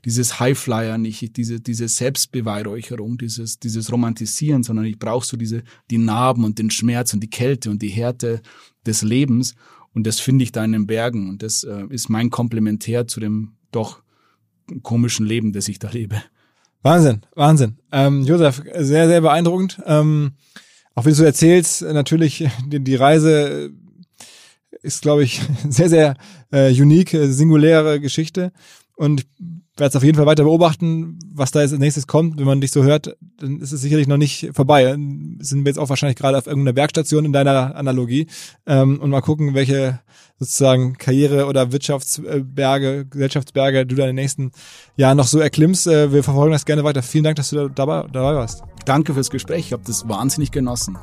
dieses Highflyer nicht, diese, diese Selbstbeweihräucherung, dieses, dieses Romantisieren, sondern ich brauche so diese, die Narben und den Schmerz und die Kälte und die Härte des Lebens. Und das finde ich da in den Bergen. Und das äh, ist mein Komplementär zu dem doch komischen Leben, das ich da lebe. Wahnsinn, Wahnsinn. Ähm, Josef, sehr, sehr beeindruckend. Ähm, auch wie du erzählst, natürlich, (laughs) die, die Reise ist, glaube ich, (laughs) sehr, sehr äh, unique, äh, singuläre Geschichte. Und ich werde es auf jeden Fall weiter beobachten, was da jetzt als nächstes kommt. Wenn man dich so hört, dann ist es sicherlich noch nicht vorbei. Dann sind wir jetzt auch wahrscheinlich gerade auf irgendeiner Werkstation in deiner Analogie ähm, und mal gucken, welche sozusagen Karriere- oder Wirtschaftsberge, Gesellschaftsberge du da in den nächsten Jahren noch so erklimmst. Äh, wir verfolgen das gerne weiter. Vielen Dank, dass du da dabei, dabei warst. Danke fürs Gespräch. Ich habe das wahnsinnig genossen.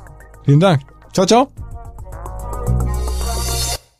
Vielen Dank. Ciao, ciao.